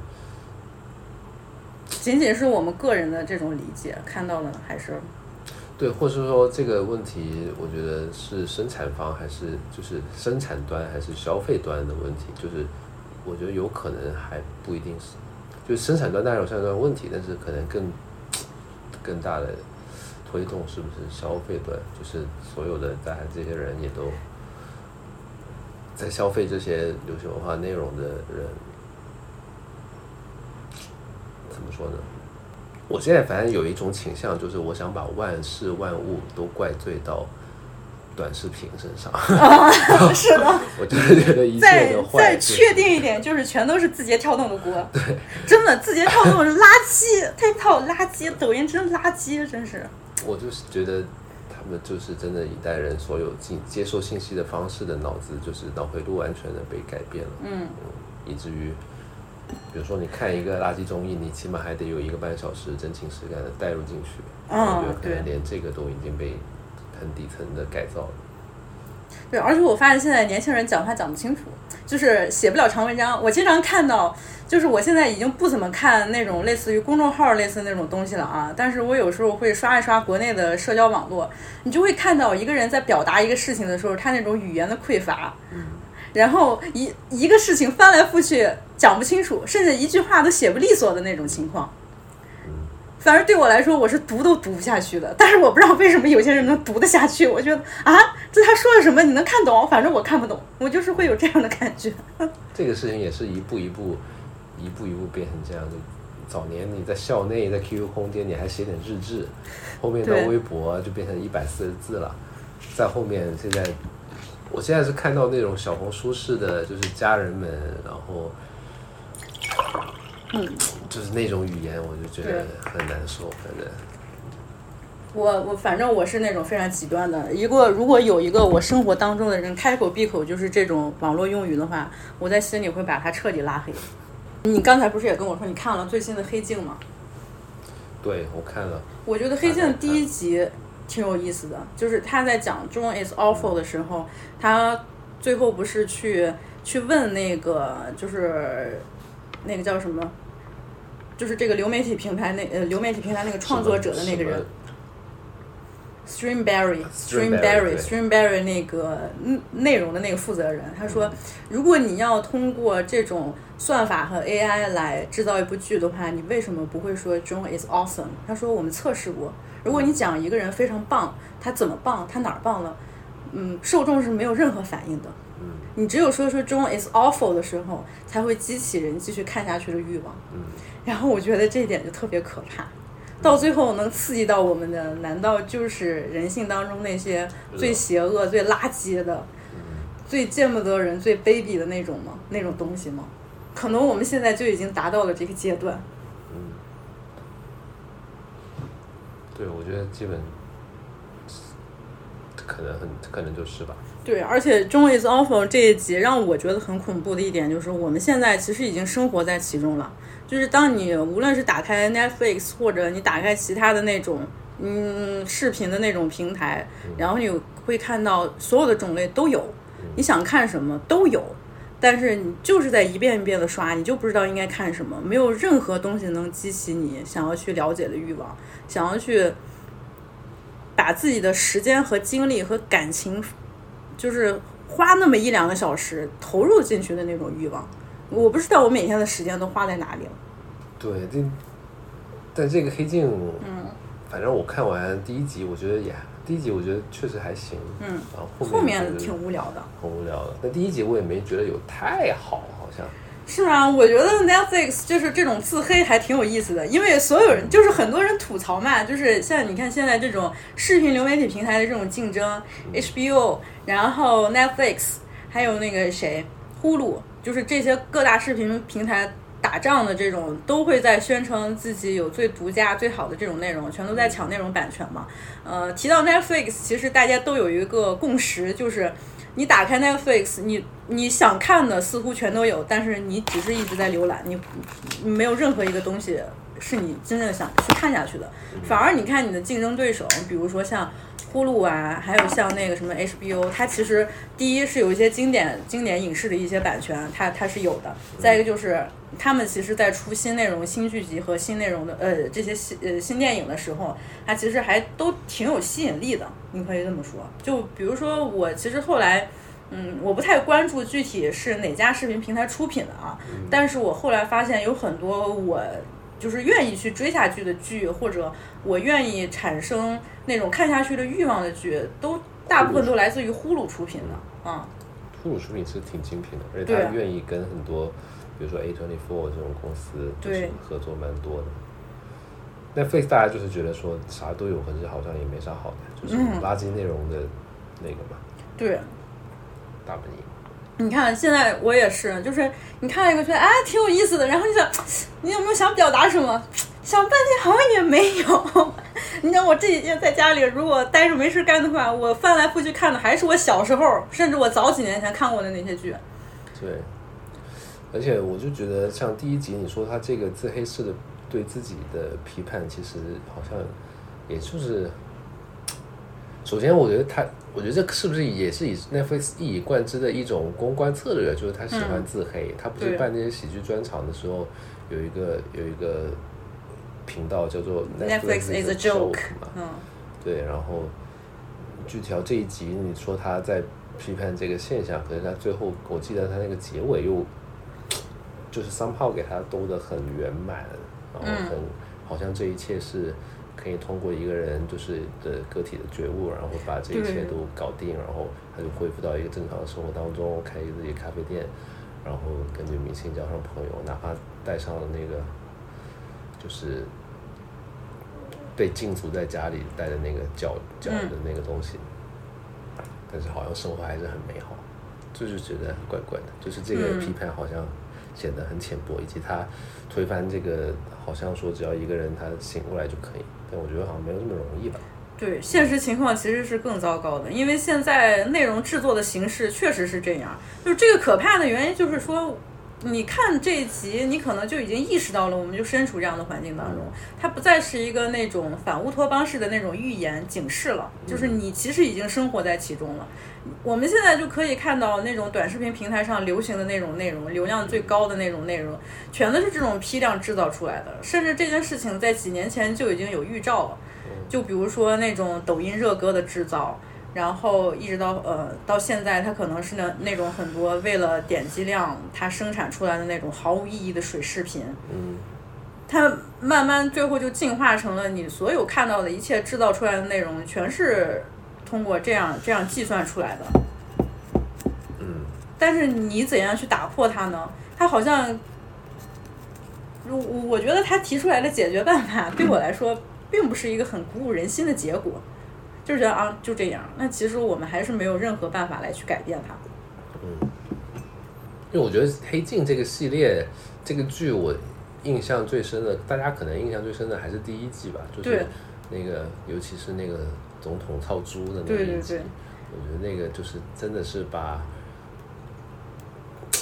仅仅是我们个人的这种理解，看到了还是。对，或是说这个问题，我觉得是生产方还是就是生产端还是消费端的问题，就是我觉得有可能还不一定是，就是生产端当然有生产端的问题，但是可能更更大的推动是不是消费端，就是所有的大家这些人也都在消费这些流行文化内容的人，怎么说呢？我现在反正有一种倾向，就是我想把万事万物都怪罪到短视频身上。是的。我就是觉得一切再的坏再就是确定一点，就是全都是字节跳动的锅。对，真的，字节跳动是垃圾，TikTok 垃圾，抖音真垃圾，真是。我就是觉得他们就是真的一代人所有进接受信息的方式的脑子，就是脑回路完全的被改变了，嗯，以至于，比如说你看一个垃圾综艺，你起码还得有一个半小时真情实感的带入进去。嗯我觉得可能连这个都已经被很底层的改造了。对，而且我发现现在年轻人讲话讲不清楚，就是写不了长文章。我经常看到，就是我现在已经不怎么看那种类似于公众号类似那种东西了啊，但是我有时候会刷一刷国内的社交网络，你就会看到一个人在表达一个事情的时候，他那种语言的匮乏，然后一一个事情翻来覆去讲不清楚，甚至一句话都写不利索的那种情况。反正对我来说，我是读都读不下去的。但是我不知道为什么有些人能读得下去。我觉得啊，这他说了什么你能看懂，反正我看不懂，我就是会有这样的感觉。这个事情也是一步一步、一步一步变成这样的。早年你在校内，在 QQ 空间你还写点日志，后面到微博就变成一百四十字了。再后面现在，我现在是看到那种小红书式的，就是家人们，然后，嗯，就是那种语言，我就觉得很难受。反正，我我反正我是那种非常极端的。一个如果有一个我生活当中的人开口闭口就是这种网络用语的话，我在心里会把他彻底拉黑。你刚才不是也跟我说你看了最新的《黑镜》吗？对我看了，我觉得《黑镜》第一集挺有意思的，就是他在讲 John is awful 的时候，他最后不是去去问那个就是那个叫什么，就是这个流媒体平台那呃流媒体平台那个创作者的那个人。Streamberry Streamberry，Streamberry 那个嗯内容的那个负责人，他说，如果你要通过这种算法和 AI 来制造一部剧的话，你为什么不会说 John is awesome？他说我们测试过，如果你讲一个人非常棒，他怎么棒，他哪儿棒了，嗯，受众是没有任何反应的。你只有说出 John is awful 的时候，才会激起人继续看下去的欲望。嗯 然后我觉得这一点就特别可怕。到最后能刺激到我们的，难道就是人性当中那些最邪恶、最垃圾的、最见不得人、最卑鄙的那种吗？那种东西吗？可能我们现在就已经达到了这个阶段。嗯对，我觉得基本可能很可能就是吧。对，而且《中 is awful》这一集让我觉得很恐怖的一点就是，我们现在其实已经生活在其中了。就是当你无论是打开 Netflix 或者你打开其他的那种嗯视频的那种平台，然后你会看到所有的种类都有，你想看什么都有，但是你就是在一遍一遍的刷，你就不知道应该看什么，没有任何东西能激起你想要去了解的欲望，想要去把自己的时间和精力和感情，就是花那么一两个小时投入进去的那种欲望。我不知道我每天的时间都花在哪里了。对，这但这个黑镜，嗯，反正我看完第一集，我觉得也第一集我觉得确实还行，嗯，然后后面面挺无聊的。很无聊的。那第一集我也没觉得有太好，是啊，我觉得 Netflix 就是这种自黑还挺有意思的，因为所有人就是很多人吐槽嘛，就是像你看现在这种视频流媒体平台的这种竞争，HBO，然后 Netflix，还有那个谁，呼噜。就是这些各大视频平台打仗的这种，都会在宣称自己有最独家、最好的这种内容，全都在抢内容版权嘛。呃，提到 Netflix，其实大家都有一个共识，就是你打开 Netflix，你你想看的似乎全都有，但是你只是一直在浏览，你没有任何一个东西是你真正想去看下去的。反而你看你的竞争对手，比如说像。呼噜啊，还有像那个什么 HBO，它其实第一是有一些经典经典影视的一些版权，它它是有的。再一个就是他们其实在出新内容、新剧集和新内容的呃这些新呃新电影的时候，它其实还都挺有吸引力的。你可以这么说。就比如说我其实后来，嗯，我不太关注具体是哪家视频平台出品的啊，但是我后来发现有很多我。就是愿意去追下去的剧，或者我愿意产生那种看下去的欲望的剧，都大部分都来自于呼噜出品的啊。呼噜出品其实挺精品的，而且他愿意跟很多，比如说 A twenty four 这种公司对合作蛮多的。那 Face 大家就是觉得说啥都有，可是好像也没啥好的，就是垃圾内容的那个嘛。对。大本营。你看，现在我也是，就是你看一个觉得哎挺有意思的，然后你想，你有没有想表达什么？想半天好像也没有。你看我这几天在家里，如果待着没事干的话，我翻来覆去看的还是我小时候，甚至我早几年前看过的那些剧。对，而且我就觉得，像第一集你说他这个自黑式的对自己的批判，其实好像也就是，首先我觉得他。我觉得这是不是也是以 Netflix 一以贯之的一种公关策略？就是他喜欢自黑，他不是办那些喜剧专场的时候，有一个有一个频道叫做 Netflix is a joke 嘛，嗯，对，然后具体到这一集，你说他在批判这个现象，可是他最后我记得他那个结尾又就是三炮给他兜的很圆满，然后很好像这一切是。可以通过一个人就是的个体的觉悟，然后把这一切都搞定，然后他就恢复到一个正常的生活当中，开一个自己咖啡店，然后跟女明星交上朋友，哪怕带上了那个就是被禁足在家里带的那个脚脚的那个东西，但是好像生活还是很美好，就是觉得怪怪的，就是这个批判好像显得很浅薄，以及他推翻这个好像说只要一个人他醒过来就可以。但我觉得好像没有那么容易吧。对，现实情况其实是更糟糕的，因为现在内容制作的形式确实是这样。就是这个可怕的原因，就是说，你看这一集，你可能就已经意识到了，我们就身处这样的环境当中，它不再是一个那种反乌托邦式的那种预言警示了，就是你其实已经生活在其中了。我们现在就可以看到那种短视频平台上流行的那种内容，流量最高的那种内容，全都是这种批量制造出来的。甚至这件事情在几年前就已经有预兆了，就比如说那种抖音热歌的制造，然后一直到呃到现在，它可能是那那种很多为了点击量，它生产出来的那种毫无意义的水视频。嗯，它慢慢最后就进化成了你所有看到的一切制造出来的内容，全是。通过这样这样计算出来的，嗯，但是你怎样去打破它呢？它好像，我我觉得他提出来的解决办法对我来说，并不是一个很鼓舞人心的结果，就是觉得啊就这样。那其实我们还是没有任何办法来去改变它。嗯，因为我觉得《黑镜》这个系列这个剧，我印象最深的，大家可能印象最深的还是第一季吧，就是。那个尤其是那个总统套猪的那对对一集，对我觉得那个就是真的是把，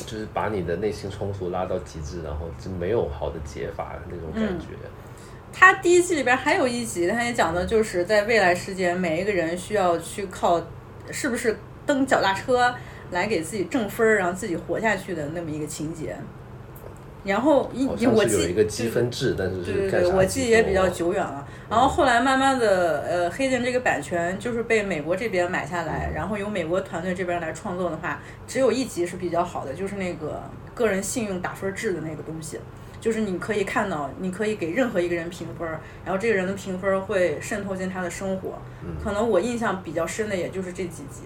就是把你的内心冲突拉到极致，然后就没有好的解法那种感觉。他第一季里边还有一集，他也讲的就是在未来世界，每一个人需要去靠是不是蹬脚踏车来给自己挣分儿，然后自己活下去的那么一个情节。然后一好我记一个积分制，但是对对对，我记也比较久远了。然后后来慢慢的，呃，黑镜这个版权就是被美国这边买下来，然后由美国团队这边来创作的话，只有一集是比较好的，就是那个个人信用打分制的那个东西。就是你可以看到，你可以给任何一个人评分儿，然后这个人的评分儿会渗透进他的生活。可能我印象比较深的也就是这几集。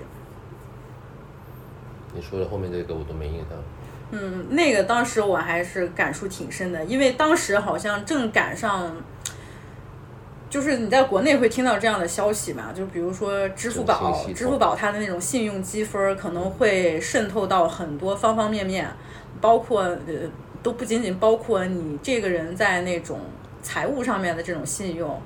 你说的后面这个我都没印象。嗯，那个当时我还是感触挺深的，因为当时好像正赶上，就是你在国内会听到这样的消息嘛，就比如说支付宝支付宝它的那种信用积分儿可能会渗透到很多方方面面，包括呃，都不仅仅包括你这个人在那种财务上面的这种信用，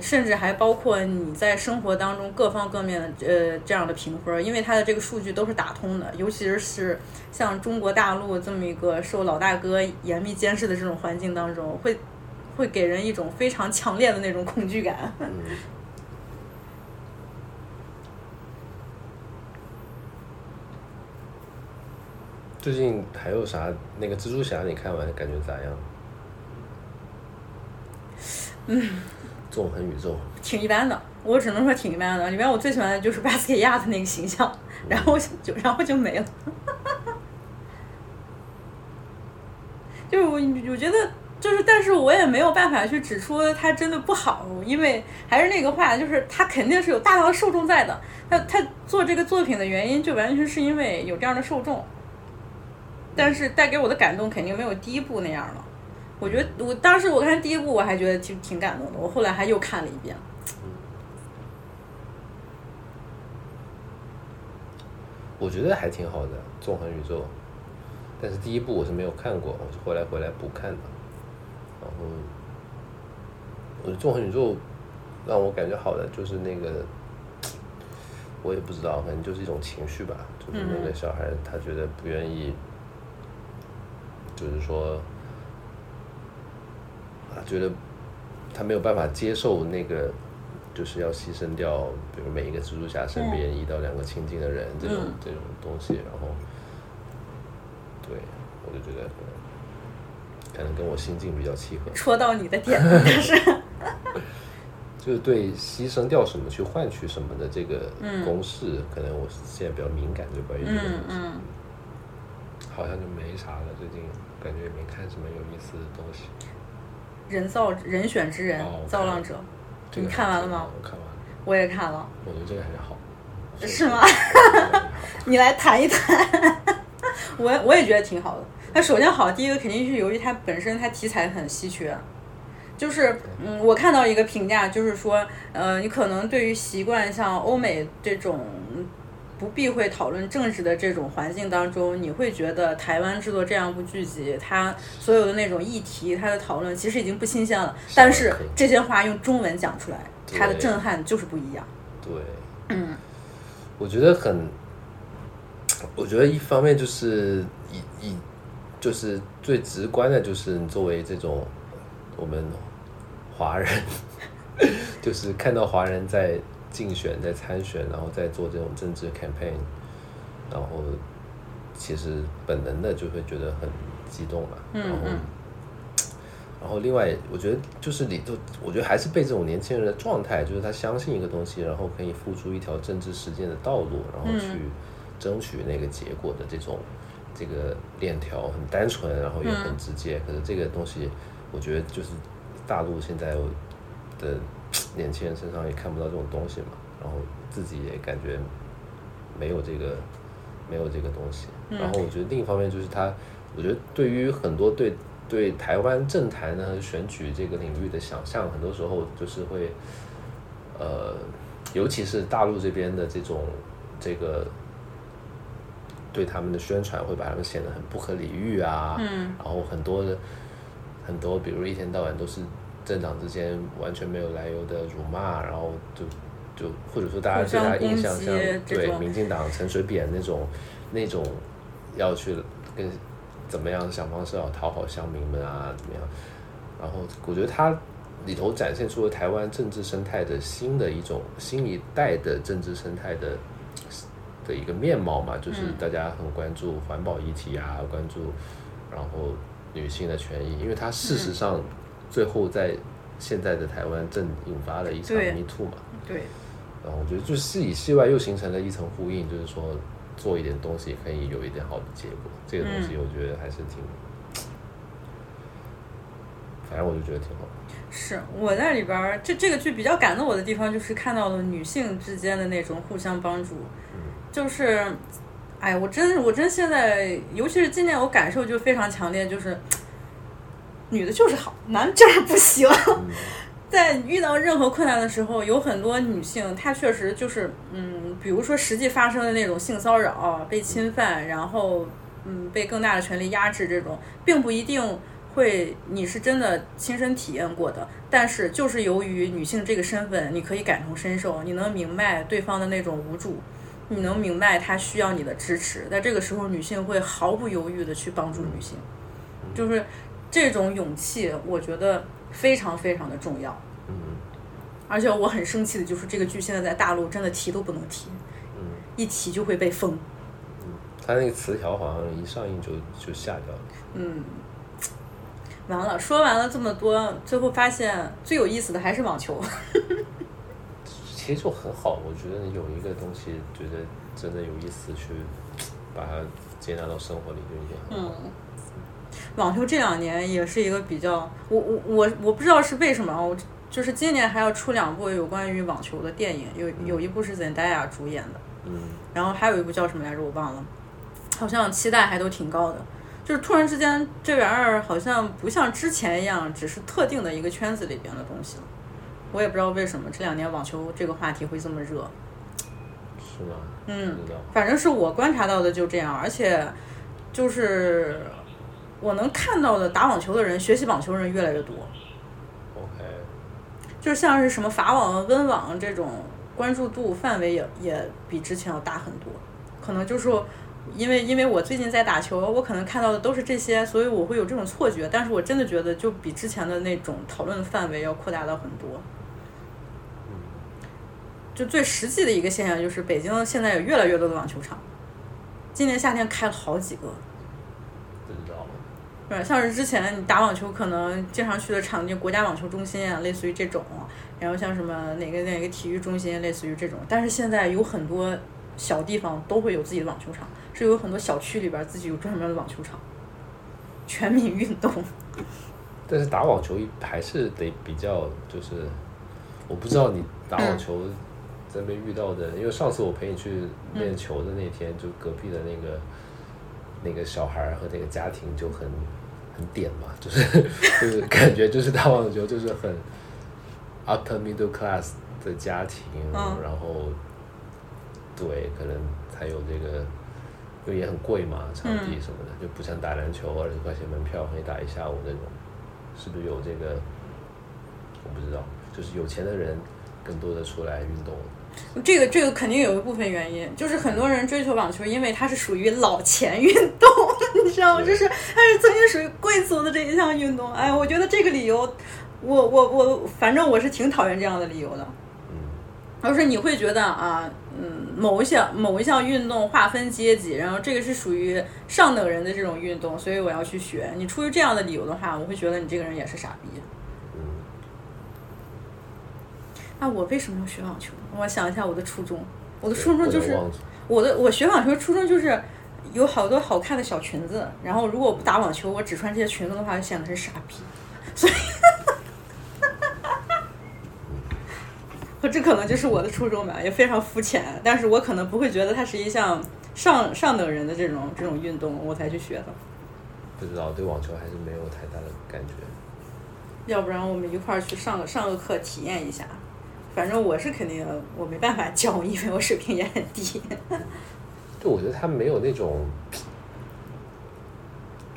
甚至还包括你在生活当中各方各面的呃这样的评分，因为它的这个数据都是打通的，尤其是像中国大陆这么一个受老大哥严密监视的这种环境当中，会会给人一种非常强烈的那种恐惧感。最近还有啥？那个蜘蛛侠你看完感觉咋样？嗯，纵横宇宙，挺一般的，我只能说挺一般的。里面我最喜欢的就是巴斯克亚的那个形象，然后就然后就没了。就是我我觉得就是，但是我也没有办法去指出它真的不好，因为还是那个话，就是它肯定是有大量的受众在的。他他做这个作品的原因，就完全是因为有这样的受众。但是带给我的感动肯定没有第一部那样了。我觉得我当时我看第一部我还觉得挺挺感动的，我后来还又看了一遍。我觉得还挺好的，纵横宇宙。但是第一部我是没有看过，我是后来回来补看的。然后，我觉得纵横宇宙让我感觉好的就是那个，我也不知道，反正就是一种情绪吧，就是那个小孩他觉得不愿意。就是说，啊，觉得他没有办法接受那个，就是要牺牲掉，比如每一个蜘蛛侠身边一到两个亲近的人这种、这种东西，然后，对我就觉得可能跟我心境比较契合，戳到你的点了，但是。就是对牺牲掉什么去换取什么的这个公式，可能我现在比较敏感，就关于这个东西。嗯嗯，好像就没啥了，最近感觉也没看什么有意思的东西。人造人选之人哦，造浪者，这个你看完了吗？我看完了，我也看了，我觉得这个还是好。是吗？你来谈一谈。我我也觉得挺好的。那首先好，第一个肯定是由于它本身它题材很稀缺，就是嗯，我看到一个评价，就是说，呃，你可能对于习惯像欧美这种不避讳讨论政治的这种环境当中，你会觉得台湾制作这样一部剧集，它所有的那种议题，它的讨论其实已经不新鲜了。但是这些话用中文讲出来，它的震撼就是不一样。对，嗯我觉得很，我觉得一方面就是以以就是最直观的，就是你作为这种我们华人，就是看到华人在竞选、在参选，然后在做这种政治 campaign，然后其实本能的就会觉得很激动嘛，嗯然后。嗯然后另外，我觉得就是你都，我觉得还是被这种年轻人的状态，就是他相信一个东西，然后可以付出一条政治实践的道路，然后去争取那个结果的这种这个链条很单纯，然后也很直接。可是这个东西，我觉得就是大陆现在的年轻人身上也看不到这种东西嘛，然后自己也感觉没有这个没有这个东西。然后我觉得另一方面就是他，我觉得对于很多对对台湾政坛呢选举这个领域的想象，很多时候就是会，呃，尤其是大陆这边的这种这个对他们的宣传，会把他们显得很不可理喻啊，嗯然后很多的很多，比如一天到晚都是政党之间完全没有来由的辱骂，然后就就或者说大家对他印象像对民进党陈水扁那种那种要去跟怎么样想方设法讨好乡民们啊怎么样，然后我觉得他里头展现出了台湾政治生态的新的一种新一代的政治生态的的一个面貌嘛，就是大家很关注环保议题啊，关注然后女性的权益，因为他事实上。最后，在现在的台湾正引发了一场 Me Too 嘛？对。然后我觉得，就是戏里戏外又形成了一层呼应，就是说做一点东西可以有一点好的结果。这个东西我觉得还是挺，反正我就觉得挺好。是我在里边儿，这这个剧比较感动我的地方，就是看到了女性之间的那种互相帮助。嗯。就是，哎，我真我真现在，尤其是今年，我感受就非常强烈，就是。女的就是好，男的就是不行。在遇到任何困难的时候，有很多女性，她确实就是，嗯，比如说实际发生的那种性骚扰、被侵犯，然后，嗯，被更大的权力压制，这种并不一定会你是真的亲身体验过的。但是就是由于女性这个身份，你可以感同身受，你能明白对方的那种无助，你能明白他需要你的支持。在这个时候，女性会毫不犹豫的去帮助女性，就是。这种勇气，我觉得非常非常的重要。嗯，而且我很生气的就是，这个剧现在在大陆真的提都不能提，嗯，一提就会被封。嗯，他那个词条好像一上映就就下掉了。嗯，完了，说完了这么多，最后发现最有意思的还是网球。其实就很好，我觉得有一个东西，觉得真的有意思，去把它接纳到生活里就已经很好。嗯。网球这两年也是一个比较，我我我我不知道是为什么，我就是今年还要出两部有关于网球的电影，有有一部是 Zendaya 主演的，嗯，然后还有一部叫什么来着，我忘了，好像期待还都挺高的，就是突然之间这玩意儿好像不像之前一样，只是特定的一个圈子里边的东西了，我也不知道为什么这两年网球这个话题会这么热，是吗？嗯，反正是我观察到的就这样，而且就是。我能看到的打网球的人，学习网球人越来越多。OK，就像是什么法网、温网这种关注度范围也也比之前要大很多。可能就是说，因为因为我最近在打球，我可能看到的都是这些，所以我会有这种错觉。但是我真的觉得，就比之前的那种讨论的范围要扩大到很多。就最实际的一个现象就是，北京现在有越来越多的网球场，今年夏天开了好几个。对，像是之前你打网球可能经常去的场地，国家网球中心啊，类似于这种，然后像什么哪个哪个体育中心，类似于这种。但是现在有很多小地方都会有自己的网球场，是有很多小区里边自己有专门的网球场，全民运动。但是打网球还是得比较，就是我不知道你打网球在那边遇到的，因为上次我陪你去练球的那天，就隔壁的那个。那个小孩和那个家庭就很很点嘛，就是就是感觉就是打网球就是很 upper middle class 的家庭，然后对，可能还有这个，因为也很贵嘛，场地什么的，就不像打篮球二十块钱门票可以打一下午那种，是不是有这个？我不知道，就是有钱的人更多的出来运动。这个这个肯定有一部分原因，就是很多人追求网球，因为它是属于老钱运动，你知道吗？就是它是曾经属于贵族的这一项运动。哎，我觉得这个理由，我我我，反正我是挺讨厌这样的理由的。嗯，而是你会觉得啊，嗯，某一项某一项运动划分阶级，然后这个是属于上等人的这种运动，所以我要去学。你出于这样的理由的话，我会觉得你这个人也是傻逼。那我为什么要学网球？我想一下我的初衷，我的初衷就是我的我学网球初衷就是有好多好看的小裙子，然后如果我不打网球，我只穿这些裙子的话，就显得是傻逼。所以，我 这可能就是我的初衷吧，也非常肤浅，但是我可能不会觉得它是一项上上等人的这种这种运动，我才去学的。不知道对网球还是没有太大的感觉。要不然我们一块儿去上个上个课体验一下。反正我是肯定我没办法教，因为我水平也很低。就我觉得他没有那种，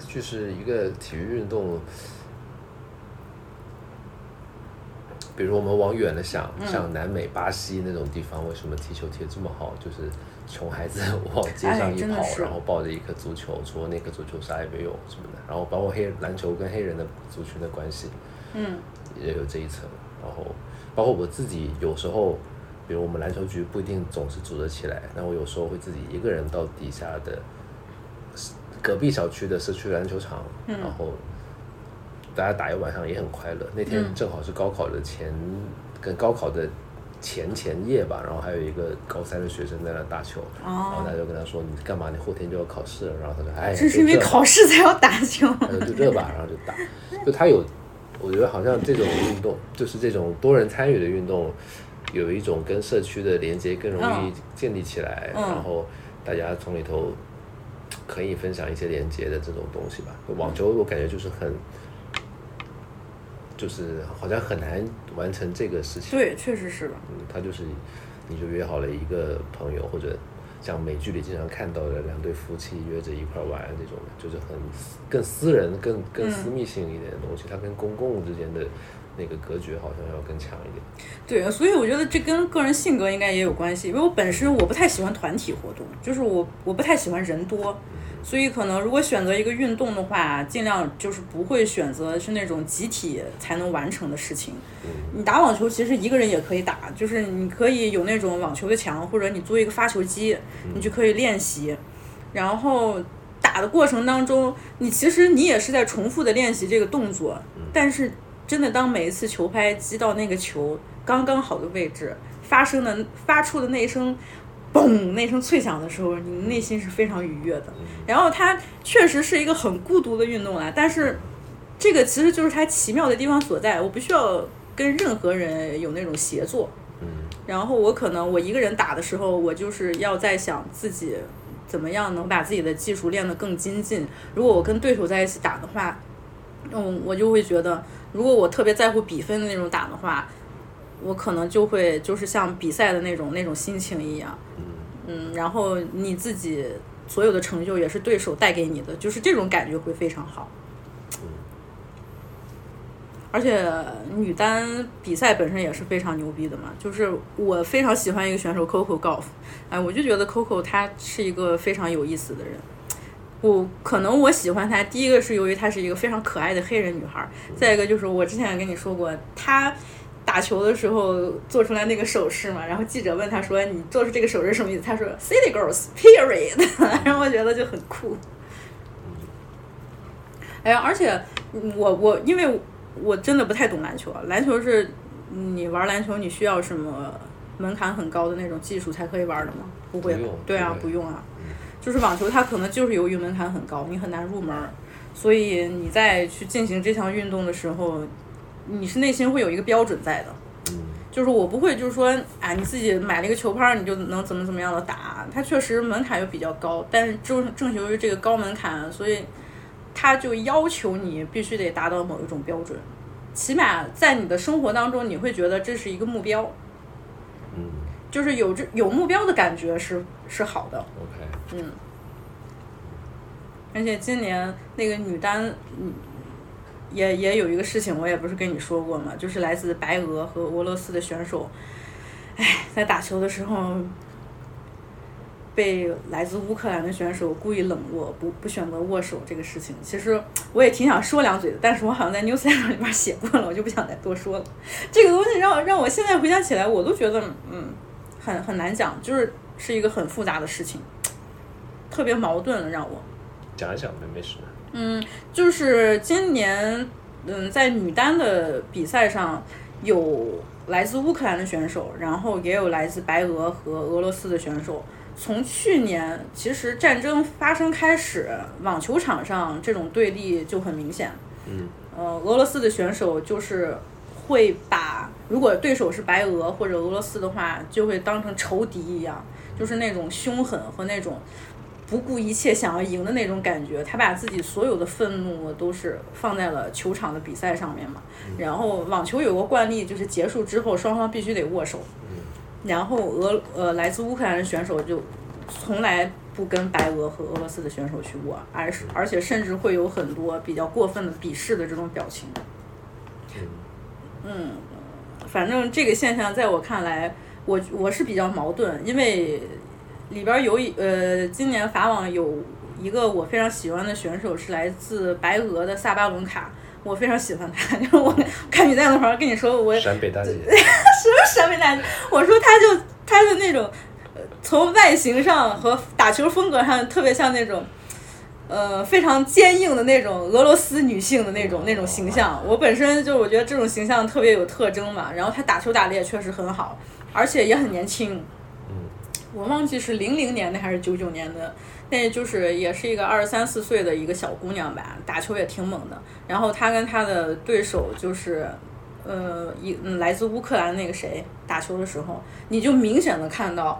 就是一个体育运动，比如我们往远了想，像南美、巴西那种地方，为什么踢球踢得这么好？就是穷孩子 往街上一跑，然后抱着一颗足球，除了那颗足球啥也没有什么的。然后包括黑篮球跟黑人的族群的关系，嗯，也有这一层。然后包括我自己有时候，比如我们篮球局不一定总是组织起来，那我有时候会自己一个人到底下的隔壁小区的社区篮球场，然后。大家打一晚上也很快乐。那天正好是高考的前，跟高考的前前夜吧，然后还有一个高三的学生在那打球，然后大家就跟他说：“你干嘛？你后天就要考试了。”然后他说：“哎，就是因为考试才要打球。”他说：“就这吧。”然后就打。就他有，我觉得好像这种运动，就是这种多人参与的运动，有一种跟社区的连接更容易建立起来，然后大家从里头可以分享一些连接的这种东西吧。网球我感觉就是很。就是好像很难完成这个事情。对，确实是吧。嗯，他就是，你就约好了一个朋友，或者像美剧里经常看到的两对夫妻约着一块玩这种，就是很更私人、更更私密性一点的东西。它跟公共之间的那个隔绝好像要更强一点。对，所以我觉得这跟个人性格应该也有关系。因为我本身我不太喜欢团体活动，就是我我不太喜欢人多。所以可能如果选择一个运动的话，尽量就是不会选择是那种集体才能完成的事情。你打网球其实一个人也可以打，就是你可以有那种网球的墙，或者你租一个发球机，你就可以练习。然后打的过程当中，你其实你也是在重复的练习这个动作。但是真的当每一次球拍击到那个球刚刚好的位置，发生的发出的那一声。嘣！那声脆响的时候，你内心是非常愉悦的。然后它确实是一个很孤独的运动啊，但是这个其实就是它奇妙的地方所在。我不需要跟任何人有那种协作。嗯。然后我可能我一个人打的时候，我就是要在想自己怎么样能把自己的技术练得更精进。如果我跟对手在一起打的话，嗯，我就会觉得，如果我特别在乎比分的那种打的话。我可能就会就是像比赛的那种那种心情一样，嗯，然后你自己所有的成就也是对手带给你的，就是这种感觉会非常好。而且女单比赛本身也是非常牛逼的嘛，就是我非常喜欢一个选手 Coco Golf，哎，我就觉得 Coco 她是一个非常有意思的人。我可能我喜欢她，第一个是由于她是一个非常可爱的黑人女孩，再一个就是我之前也跟你说过她。打球的时候做出来那个手势嘛，然后记者问她说：“你做出这个手势什么意思？”她说：“City girls, period。”然后我觉得就很酷。哎呀，而且我我因为我真的不太懂篮球啊，篮球是你玩篮球你需要什么门槛很高的那种技术才可以玩的吗？不会，对啊，不用啊。就是网球它可能就是由于门槛很高，你很难入门，所以你在去进行这项运动的时候。你是内心会有一个标准在的，就是我不会就是说，哎，你自己买了一个球拍，你就能怎么怎么样的打。它确实门槛又比较高，但是正正由于这个高门槛，所以它就要求你必须得达到某一种标准，起码在你的生活当中，你会觉得这是一个目标，嗯，就是有这有目标的感觉是是好的。OK，嗯，而且今年那个女单，嗯。也也有一个事情，我也不是跟你说过嘛，就是来自白俄和俄罗斯的选手，哎，在打球的时候被来自乌克兰的选手故意冷落，不不选择握手这个事情，其实我也挺想说两嘴的，但是我好像在 newsletter 里面写过了，我就不想再多说了。这个东西让让我现在回想起来，我都觉得嗯，很很难讲，就是是一个很复杂的事情，特别矛盾，让我讲一讲呗，没事。嗯，就是今年，嗯，在女单的比赛上，有来自乌克兰的选手，然后也有来自白俄和俄罗斯的选手。从去年其实战争发生开始，网球场上这种对立就很明显。嗯，呃，俄罗斯的选手就是会把如果对手是白俄或者俄罗斯的话，就会当成仇敌一样，就是那种凶狠和那种。不顾一切想要赢的那种感觉，他把自己所有的愤怒都是放在了球场的比赛上面嘛。然后网球有个惯例，就是结束之后双方必须得握手。然后俄呃来自乌克兰的选手就从来不跟白俄和俄罗斯的选手去握，而是而且甚至会有很多比较过分的鄙视的这种表情。嗯，反正这个现象在我看来，我我是比较矛盾，因为里边有一呃，今年法网有一个我非常喜欢的选手是来自白俄的萨巴伦卡，我非常喜欢他。就是我看比赛的时候跟你说，我陕北大姐，什么陕北大姐，我说他就他的那种，呃从外形上和打球风格上特别像那种。呃，非常坚硬的那种俄罗斯女性的那种那种形象，我本身就我觉得这种形象特别有特征嘛。然后她打球打的也确实很好，而且也很年轻。我忘记是零零年的还是九九年的，那就是也是一个二十三四岁的一个小姑娘吧，打球也挺猛的。然后她跟她的对手就是，呃，一嗯来自乌克兰那个谁打球的时候，你就明显的看到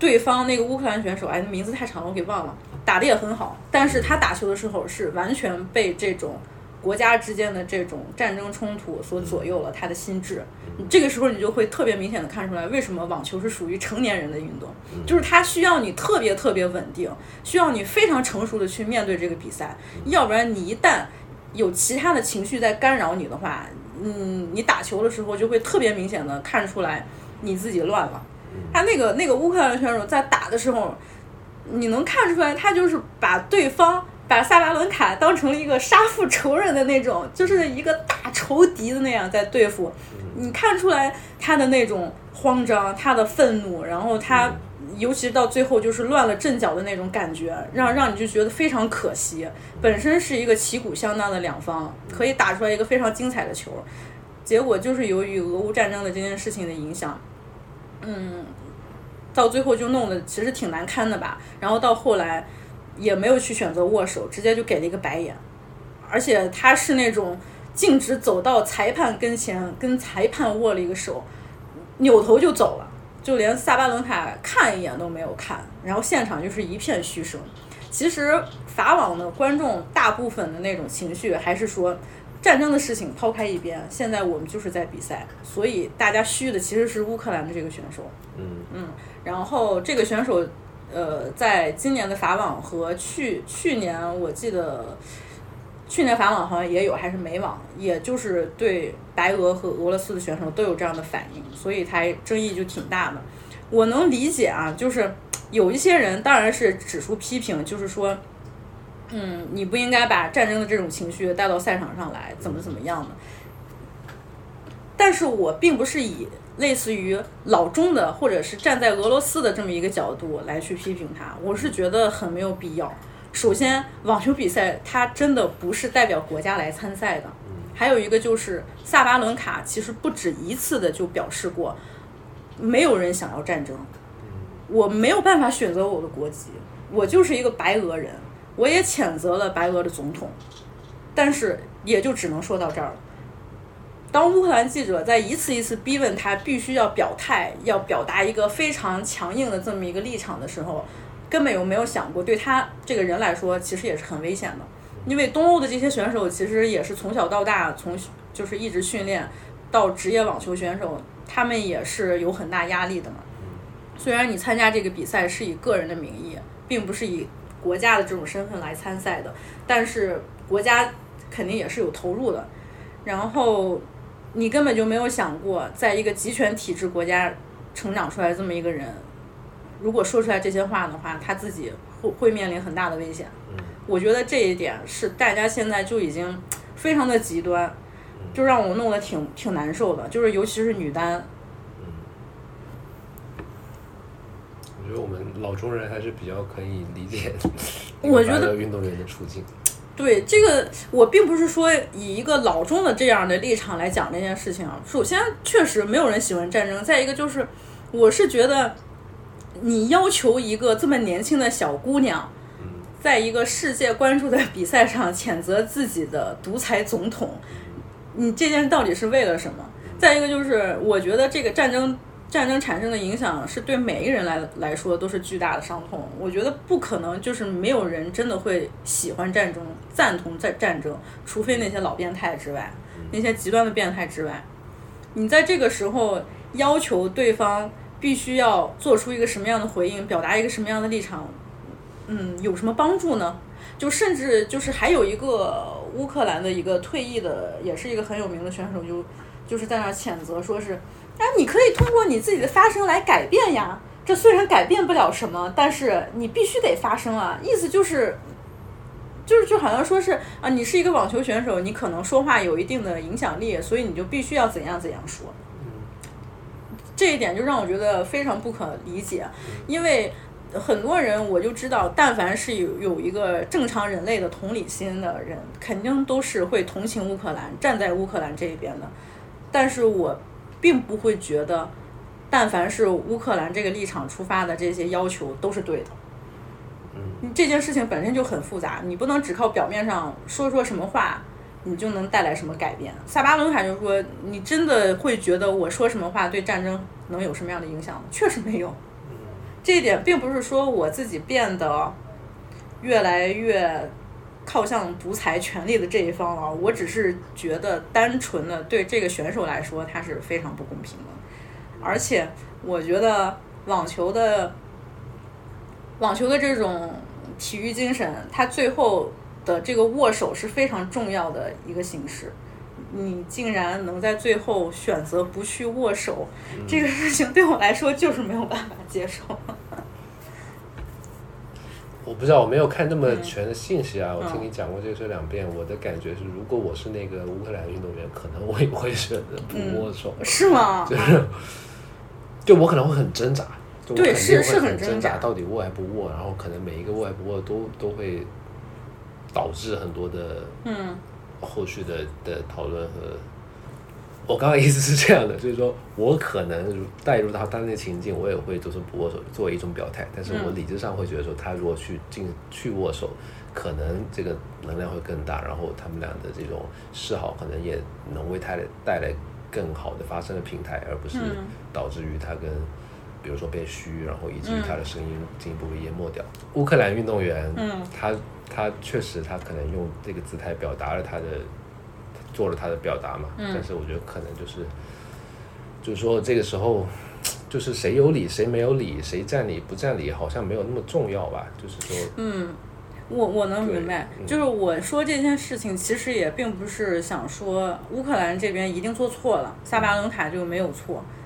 对方那个乌克兰选手，哎，名字太长了，我给忘了，打的也很好，但是他打球的时候是完全被这种。国家之间的这种战争冲突所左右了他的心智，你这个时候你就会特别明显的看出来，为什么网球是属于成年人的运动，就是它需要你特别特别稳定，需要你非常成熟的去面对这个比赛，要不然你一旦有其他的情绪在干扰你的话，嗯，你打球的时候就会特别明显的看出来你自己乱了。他那个那个乌克兰选手在打的时候，你能看出来，他就是把对方。把萨巴伦卡当成了一个杀父仇人的那种，就是一个大仇敌的那样在对付。你看出来他的那种慌张，他的愤怒，然后他，尤其到最后就是乱了阵脚的那种感觉，让让你就觉得非常可惜。本身是一个旗鼓相当的两方，可以打出来一个非常精彩的球，结果就是由于俄乌战争的这件事情的影响，嗯，到最后就弄得其实挺难堪的吧。然后到后来。也没有去选择握手，直接就给了一个白眼，而且他是那种径直走到裁判跟前，跟裁判握了一个手，扭头就走了，就连萨巴伦卡看一眼都没有看，然后现场就是一片嘘声。其实法网的观众大部分的那种情绪还是说，战争的事情抛开一边，现在我们就是在比赛，所以大家嘘的其实是乌克兰的这个选手。嗯嗯，然后这个选手。呃，在今年的法网和去去年，我记得去年法网好像也有，还是美网，也就是对白俄和俄罗斯的选手都有这样的反应，所以才争议就挺大的。我能理解啊，就是有一些人当然是指出批评，就是说，嗯，你不应该把战争的这种情绪带到赛场上来，怎么怎么样的。但是我并不是以类似于老中的，或者是站在俄罗斯的这么一个角度来去批评他，我是觉得很没有必要。首先，网球比赛它真的不是代表国家来参赛的。还有一个就是萨巴伦卡其实不止一次的就表示过，没有人想要战争，我没有办法选择我的国籍，我就是一个白俄人，我也谴责了白俄的总统，但是也就只能说到这儿了。当乌克兰记者在一次一次逼问他必须要表态，要表达一个非常强硬的这么一个立场的时候，根本有没有想过对他这个人来说，其实也是很危险的。因为东欧的这些选手其实也是从小到大，从就是一直训练到职业网球选手，他们也是有很大压力的嘛。虽然你参加这个比赛是以个人的名义，并不是以国家的这种身份来参赛的，但是国家肯定也是有投入的。然后。你根本就没有想过，在一个集权体制国家成长出来这么一个人，如果说出来这些话的话，他自己会会面临很大的危险。我觉得这一点是大家现在就已经非常的极端，就让我弄得挺挺难受的。就是尤其是女单，我觉得我们老中人还是比较可以理解，我觉得运动员的处境。对这个，我并不是说以一个老中的这样的立场来讲这件事情啊。首先，确实没有人喜欢战争；再一个就是，我是觉得你要求一个这么年轻的小姑娘，在一个世界关注的比赛上谴责自己的独裁总统，你这件到底是为了什么？再一个就是，我觉得这个战争。战争产生的影响是对每一个人来来说都是巨大的伤痛。我觉得不可能，就是没有人真的会喜欢战争、赞同在战争，除非那些老变态之外，那些极端的变态之外。你在这个时候要求对方必须要做出一个什么样的回应，表达一个什么样的立场，嗯，有什么帮助呢？就甚至就是还有一个乌克兰的一个退役的，也是一个很有名的选手，就就是在那儿谴责，说是，哎，你可以通过你自己的发声来改变呀。这虽然改变不了什么，但是你必须得发声啊。意思就是，就是就好像说是啊，你是一个网球选手，你可能说话有一定的影响力，所以你就必须要怎样怎样说。这一点就让我觉得非常不可理解，因为很多人我就知道，但凡是有有一个正常人类的同理心的人，肯定都是会同情乌克兰，站在乌克兰这一边的。但是我并不会觉得，但凡是乌克兰这个立场出发的这些要求都是对的。嗯，这件事情本身就很复杂，你不能只靠表面上说说什么话，你就能带来什么改变。萨巴伦卡就说：“你真的会觉得我说什么话对战争能有什么样的影响吗？确实没有。这一点并不是说我自己变得越来越靠向独裁权力的这一方啊，我只是觉得单纯的对这个选手来说，他是非常不公平的。而且我觉得网球的网球的这种体育精神，它最后的这个握手是非常重要的一个形式。你竟然能在最后选择不去握手，这个事情对我来说就是没有办法接受。我不知道，我没有看那么嗯全的信息啊。我听你讲过这个事两遍，我的感觉是，如果我是那个乌克兰运动员，可能我也会选择不握手，是吗？就是，就我可能会很挣扎，就我对肯定会是是很很挣扎到底握还不握，然后可能每一个握还不握都都会导致很多的嗯后续的的讨论和。我刚刚意思是这样的，就是说我可能如带入到他那个情境，我也会就是不握手作为一种表态，但是我嗯理智上会觉得说，他如果去进去握手，可能这个能量会更大，然后他们俩的这种示好可能也能为他带来更好的发声的平台，而不是嗯。导致于他跟比如说变虚，然后以至于他的声音进一步被淹没掉。乌克兰运动员，嗯他他确实他可能用这个姿态表达了他的做了他的表达嘛，嗯但是我觉得可能就是就是说这个时候。就是谁有理谁没有理，谁占理不占理，好像没有那么重要吧。就是说，嗯，我我能明白，就是我说这件事情，其实也并不是想说乌克兰这边一定做错了，萨巴伦卡就没有错。嗯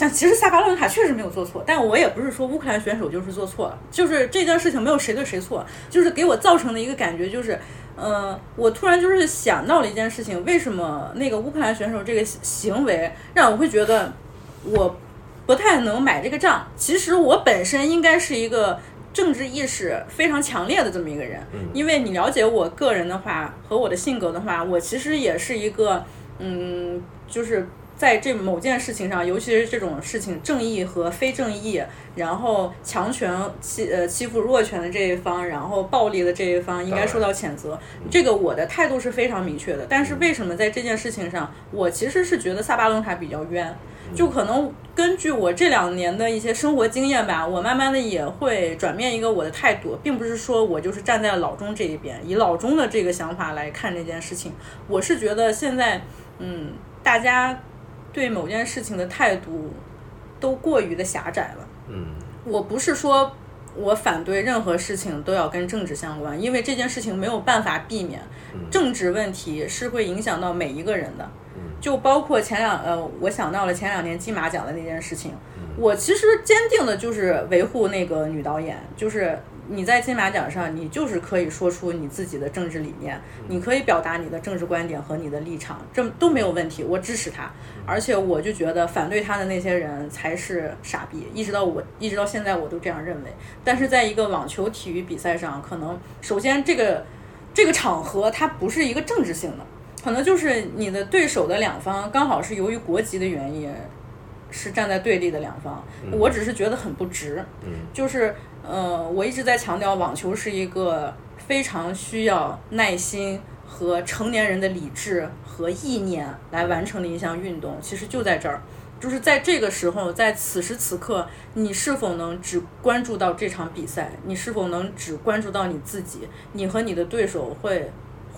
但其实萨巴伦卡确实没有做错，但我也不是说乌克兰选手就是做错了，就是这件事情没有谁对谁错，就是给我造成的一个感觉就是，呃，我突然就是想到了一件事情，为什么那个乌克兰选手这个行为让我会觉得我不太能买这个账？其实我本身应该是一个政治意识非常强烈的这么一个人，因为你了解我个人的话和我的性格的话，我其实也是一个，嗯，就是。在这某件事情上，尤其是这种事情，正义和非正义，然后强权欺呃欺负弱权的这一方，然后暴力的这一方应该受到谴责。这个我的态度是非常明确的。但是为什么在这件事情上，我其实是觉得萨巴伦卡比较冤？就可能根据我这两年的一些生活经验吧，我慢慢的也会转变一个我的态度，并不是说我就是站在老钟这一边，以老钟的这个想法来看这件事情。我是觉得现在，嗯，大家对某件事情的态度都过于的狭窄了。嗯我不是说我反对任何事情都要跟政治相关，因为这件事情没有办法避免，政治问题是会影响到每一个人的。就包括前两呃，我想到了前两年金马奖的那件事情，我其实坚定的就是维护那个女导演，就是你在金马奖上，你就是可以说出你自己的政治理念，你可以表达你的政治观点和你的立场，这都没有问题，我支持他。而且我就觉得反对他的那些人才是傻逼，一直到我一直到现在我都这样认为。但是在一个网球体育比赛上，可能首先这个这个场合它不是一个政治性的。可能就是你的对手的两方刚好是由于国籍的原因，是站在对立的两方。我只是觉得很不值。嗯就是呃，我一直在强调，网球是一个非常需要耐心和成年人的理智和意念来完成的一项运动。其实就在这儿，就是在这个时候，在此时此刻，你是否能只关注到这场比赛？你是否能只关注到你自己？你和你的对手会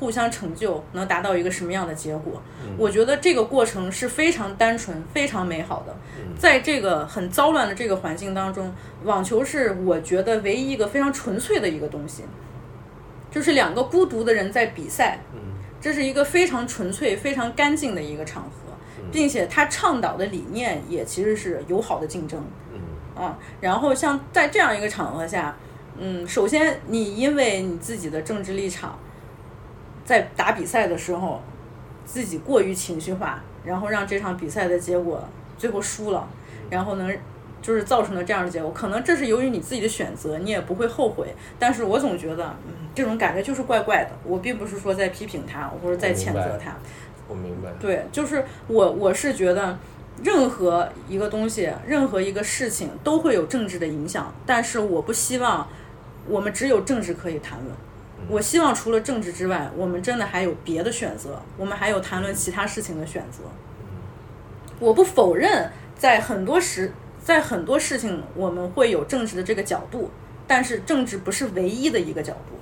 互相成就，能达到一个什么样的结果？我觉得这个过程是非常单纯、非常美好的。在这个很糟乱的这个环境当中，网球是我觉得唯一一个非常纯粹的一个东西，就是两个孤独的人在比赛，这是一个非常纯粹、非常干净的一个场合。并且他倡导的理念也其实是友好的竞争。嗯啊，然后像在这样一个场合下，嗯，首先你因为你自己的政治立场，在打比赛的时候自己过于情绪化，然后让这场比赛的结果最后输了，然后能就是造成了这样的结果。可能这是由于你自己的选择，你也不会后悔。但是我总觉得，嗯，这种感觉就是怪怪的。我并不是说在批评他，或者在谴责他。我明白。对，就是我我是觉得。任何一个东西，任何一个事情都会有政治的影响，但是我不希望我们只有政治可以谈论。我希望除了政治之外，我们真的还有别的选择，我们还有谈论其他事情的选择。我不否认，在很多时，在很多事情我们会有政治的这个角度，但是政治不是唯一的一个角度。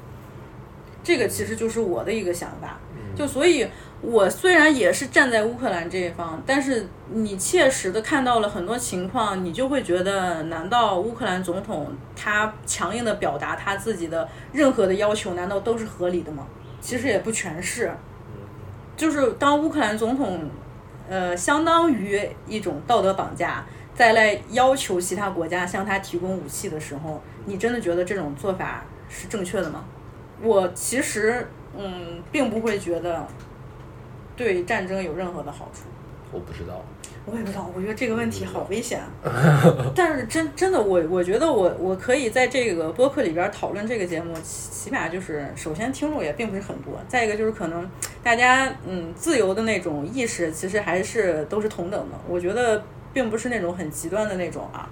这个其实就是我的一个想法。就所以。我虽然也是站在乌克兰这一方，但是你切实的看到了很多情况，你就会觉得，难道乌克兰总统他强硬的表达他自己的任何的要求，难道都是合理的吗？其实也不全是，就是当乌克兰总统，呃，相当于一种道德绑架，再来要求其他国家向他提供武器的时候，你真的觉得这种做法是正确的吗？我其实，嗯，并不会觉得。对战争有任何的好处？我不知道，我也不知道。我觉得这个问题好危险。但是真真的，我我觉得我我可以在这个播客里边讨论这个节目，起码就是首先听众也并不是很多，再一个就是可能大家嗯自由的那种意识其实还是都是同等的。我觉得并不是那种很极端的那种啊，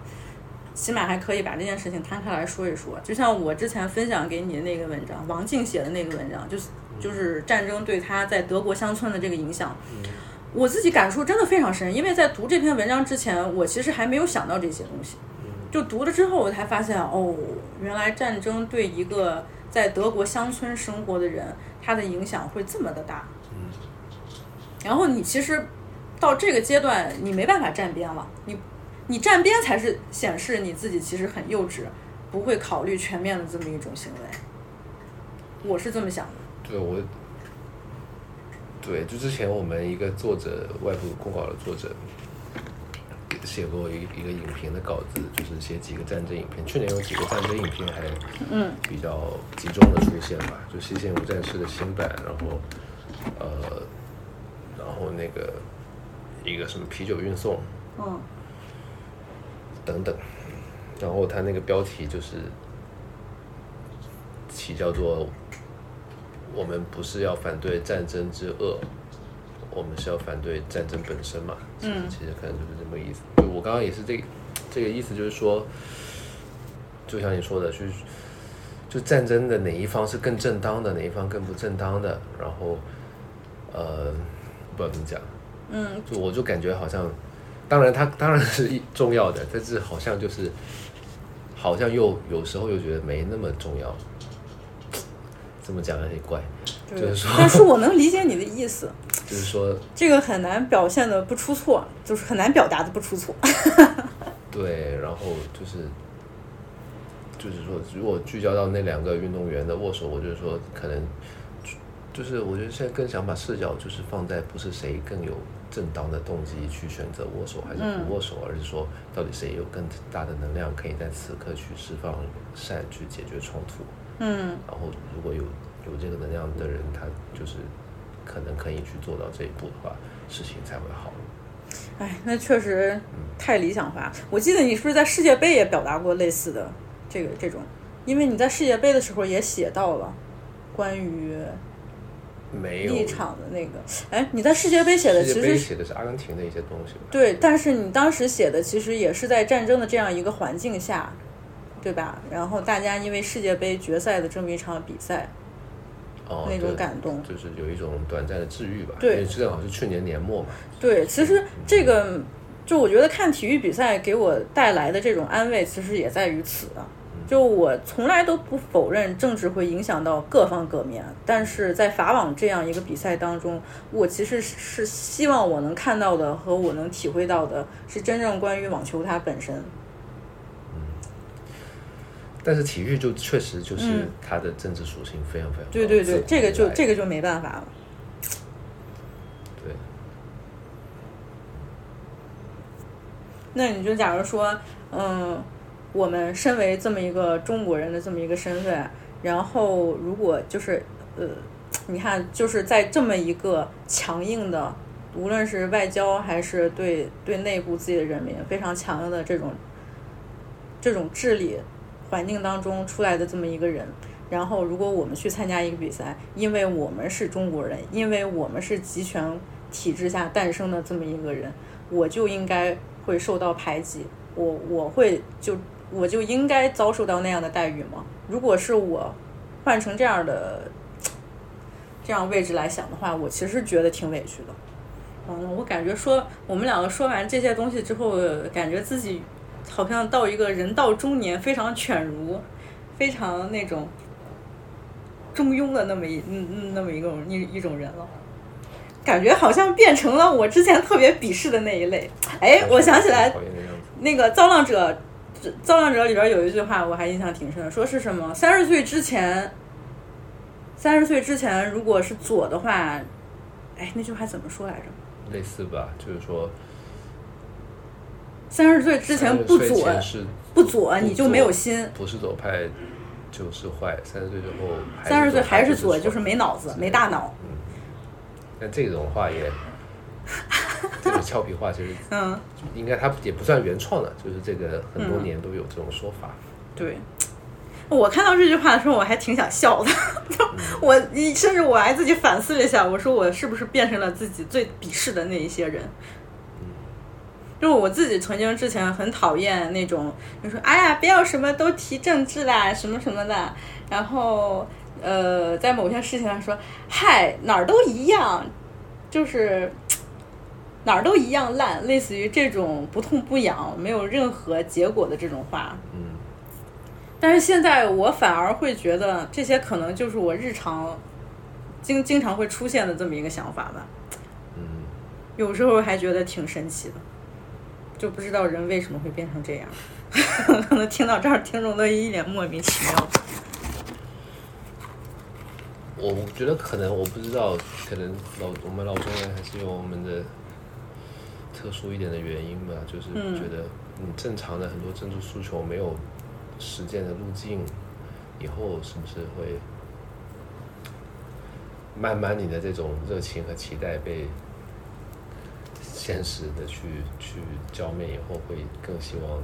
起码还可以把这件事情摊开来说一说。就像我之前分享给你的那个文章，王静写的那个文章，就是。就是战争对他在德国乡村的这个影响，我自己感触真的非常深。因为在读这篇文章之前，我其实还没有想到这些东西。就读了之后，我才发现，哦，原来战争对一个在德国乡村生活的人，他的影响会这么的大。然后你其实到这个阶段，你没办法站边了。你你站边才是显示你自己其实很幼稚，不会考虑全面的这么一种行为。我是这么想的。对，我，对，就之前我们一个作者，外部公稿的作者，写过一一个影评的稿子，就是写几个战争影片。去年有几个战争影片还嗯比较集中的出现吧，就《西线无战事》的新版，然后呃，然后那个一个什么啤酒运送，嗯，等等，然后他那个标题就是起叫做。我们不是要反对战争之恶，我们是要反对战争本身嘛？嗯，其实可能就是这么意思。就我刚刚也是这这个意思，就是说，就像你说的，就是就战争的哪一方是更正当的，哪一方更不正当的，然后呃，不知道怎么讲，嗯，就我就感觉好像，当然它当然是一重要的，但是好像就是好像又有时候又觉得没那么重要。这么讲有点怪，就是说，但是我能理解你的意思，就是说，这个很难表现的不出错，就是很难表达的不出错。对，然后就是，就是说，如果聚焦到那两个运动员的握手，我就是说，可能，就是我觉得现在更想把视角就是放在不是谁更有正当的动机去选择握手还是不握手，而是说到底谁有更大的能量可以在此刻去释放善，去解决冲突。嗯，然后如果有有这个能量的人，他就是可能可以去做到这一步的话，事情才会好。哎，那确实太理想化。我记得你是不是在世界杯也表达过类似的这个这种？因为你在世界杯的时候也写到了关于没有立场的那个。哎，你在世界杯写的其实写的是阿根廷的一些东西。对，但是你当时写的其实也是在战争的这样一个环境下。对吧？然后大家因为世界杯决赛的这么一场比赛，哦，那种感动，就是有一种短暂的治愈吧。对，正好是去年年末嘛。对，其实这个，就我觉得看体育比赛给我带来的这种安慰，其实也在于此。就我从来都不否认政治会影响到各方各面，但是在法网这样一个比赛当中，我其实是希望我能看到的和我能体会到的是真正关于网球它本身。但是体育就确实就是它的政治属性非常非常对对对，这个就这个就没办法了。对，那你就假如说，嗯，我们身为这么一个中国人的这么一个身份，然后如果就是呃，你看就是在这么一个强硬的，无论是外交还是对对内部自己的人民非常强硬的这种这种治理环境当中出来的这么一个人，然后如果我们去参加一个比赛，因为我们是中国人，因为我们是集权体制下诞生的这么一个人，我就应该会受到排挤，我我会就我就应该遭受到那样的待遇吗？如果是我换成这样的这样位置来想的话，我其实觉得挺委屈的。嗯，我感觉说我们两个说完这些东西之后，感觉自己好像到一个人到中年，非常犬儒，非常那种中庸的那么一嗯嗯那么一种一一种人了。感觉好像变成了我之前特别鄙视的那一类。哎，我想起来。那个《造浪者》，《造浪者》里边有一句话我还印象挺深的，说是什么？三十岁之前，三十岁之前如果是左的话，哎，那句话怎么说来着？类似吧，就是说，三十岁之前不30岁左，不左不你就没有心。不是左派就是坏，三十岁之后还三十岁还是左左，就是没脑子，没大脑。嗯但这种话也，这个俏皮话其实嗯，应该它也不算原创的，就是这个很多年都有这种说法。对。我看到这句话的时候，我还挺想笑的。我甚至我还自己反思了一下，我说我是不是变成了自己最鄙视的那一些人？就是我自己曾经之前很讨厌那种，就说哎呀，不要什么都提政治啦，什么什么的。然后呃，在某些事情上说，嗨，哪儿都一样，就是哪儿都一样烂，类似于这种不痛不痒、没有任何结果的这种话。嗯，但是现在我反而会觉得这些可能就是我日常经经常会出现的这么一个想法吧。嗯，有时候还觉得挺神奇的，就不知道人为什么会变成这样。可能听到这儿，听众都一脸莫名其妙。我觉得可能我不知道，可能老我们老中人还是有我们的特殊一点的原因吧，就是嗯觉得你正常的很多政治诉求没有实践的路径，以后是不是会慢慢你的这种热情和期待被现实的去去浇灭以后，会更希望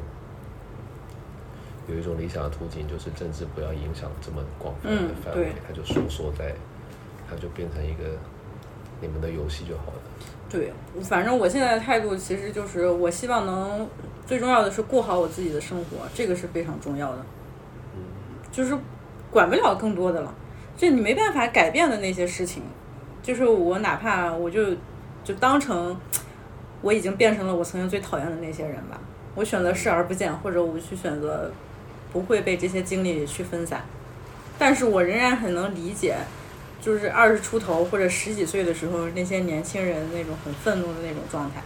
有一种理想的途径，就是政治不要影响这么广泛的嗯范围对，它就收缩在，它就变成一个你们的游戏就好了。对，反正我现在的态度其实就是，我希望能最重要的是过好我自己的生活，这个是非常重要的。嗯就是管不了更多的了，就你没办法改变的那些事情，就是我哪怕我就就当成我已经变成了我曾经最讨厌的那些人吧，我选择视而不见，或者我去选择不会被这些经历去分散，但是我仍然很能理解。就是二十出头或者十几岁的时候，那些年轻人那种很愤怒的那种状态。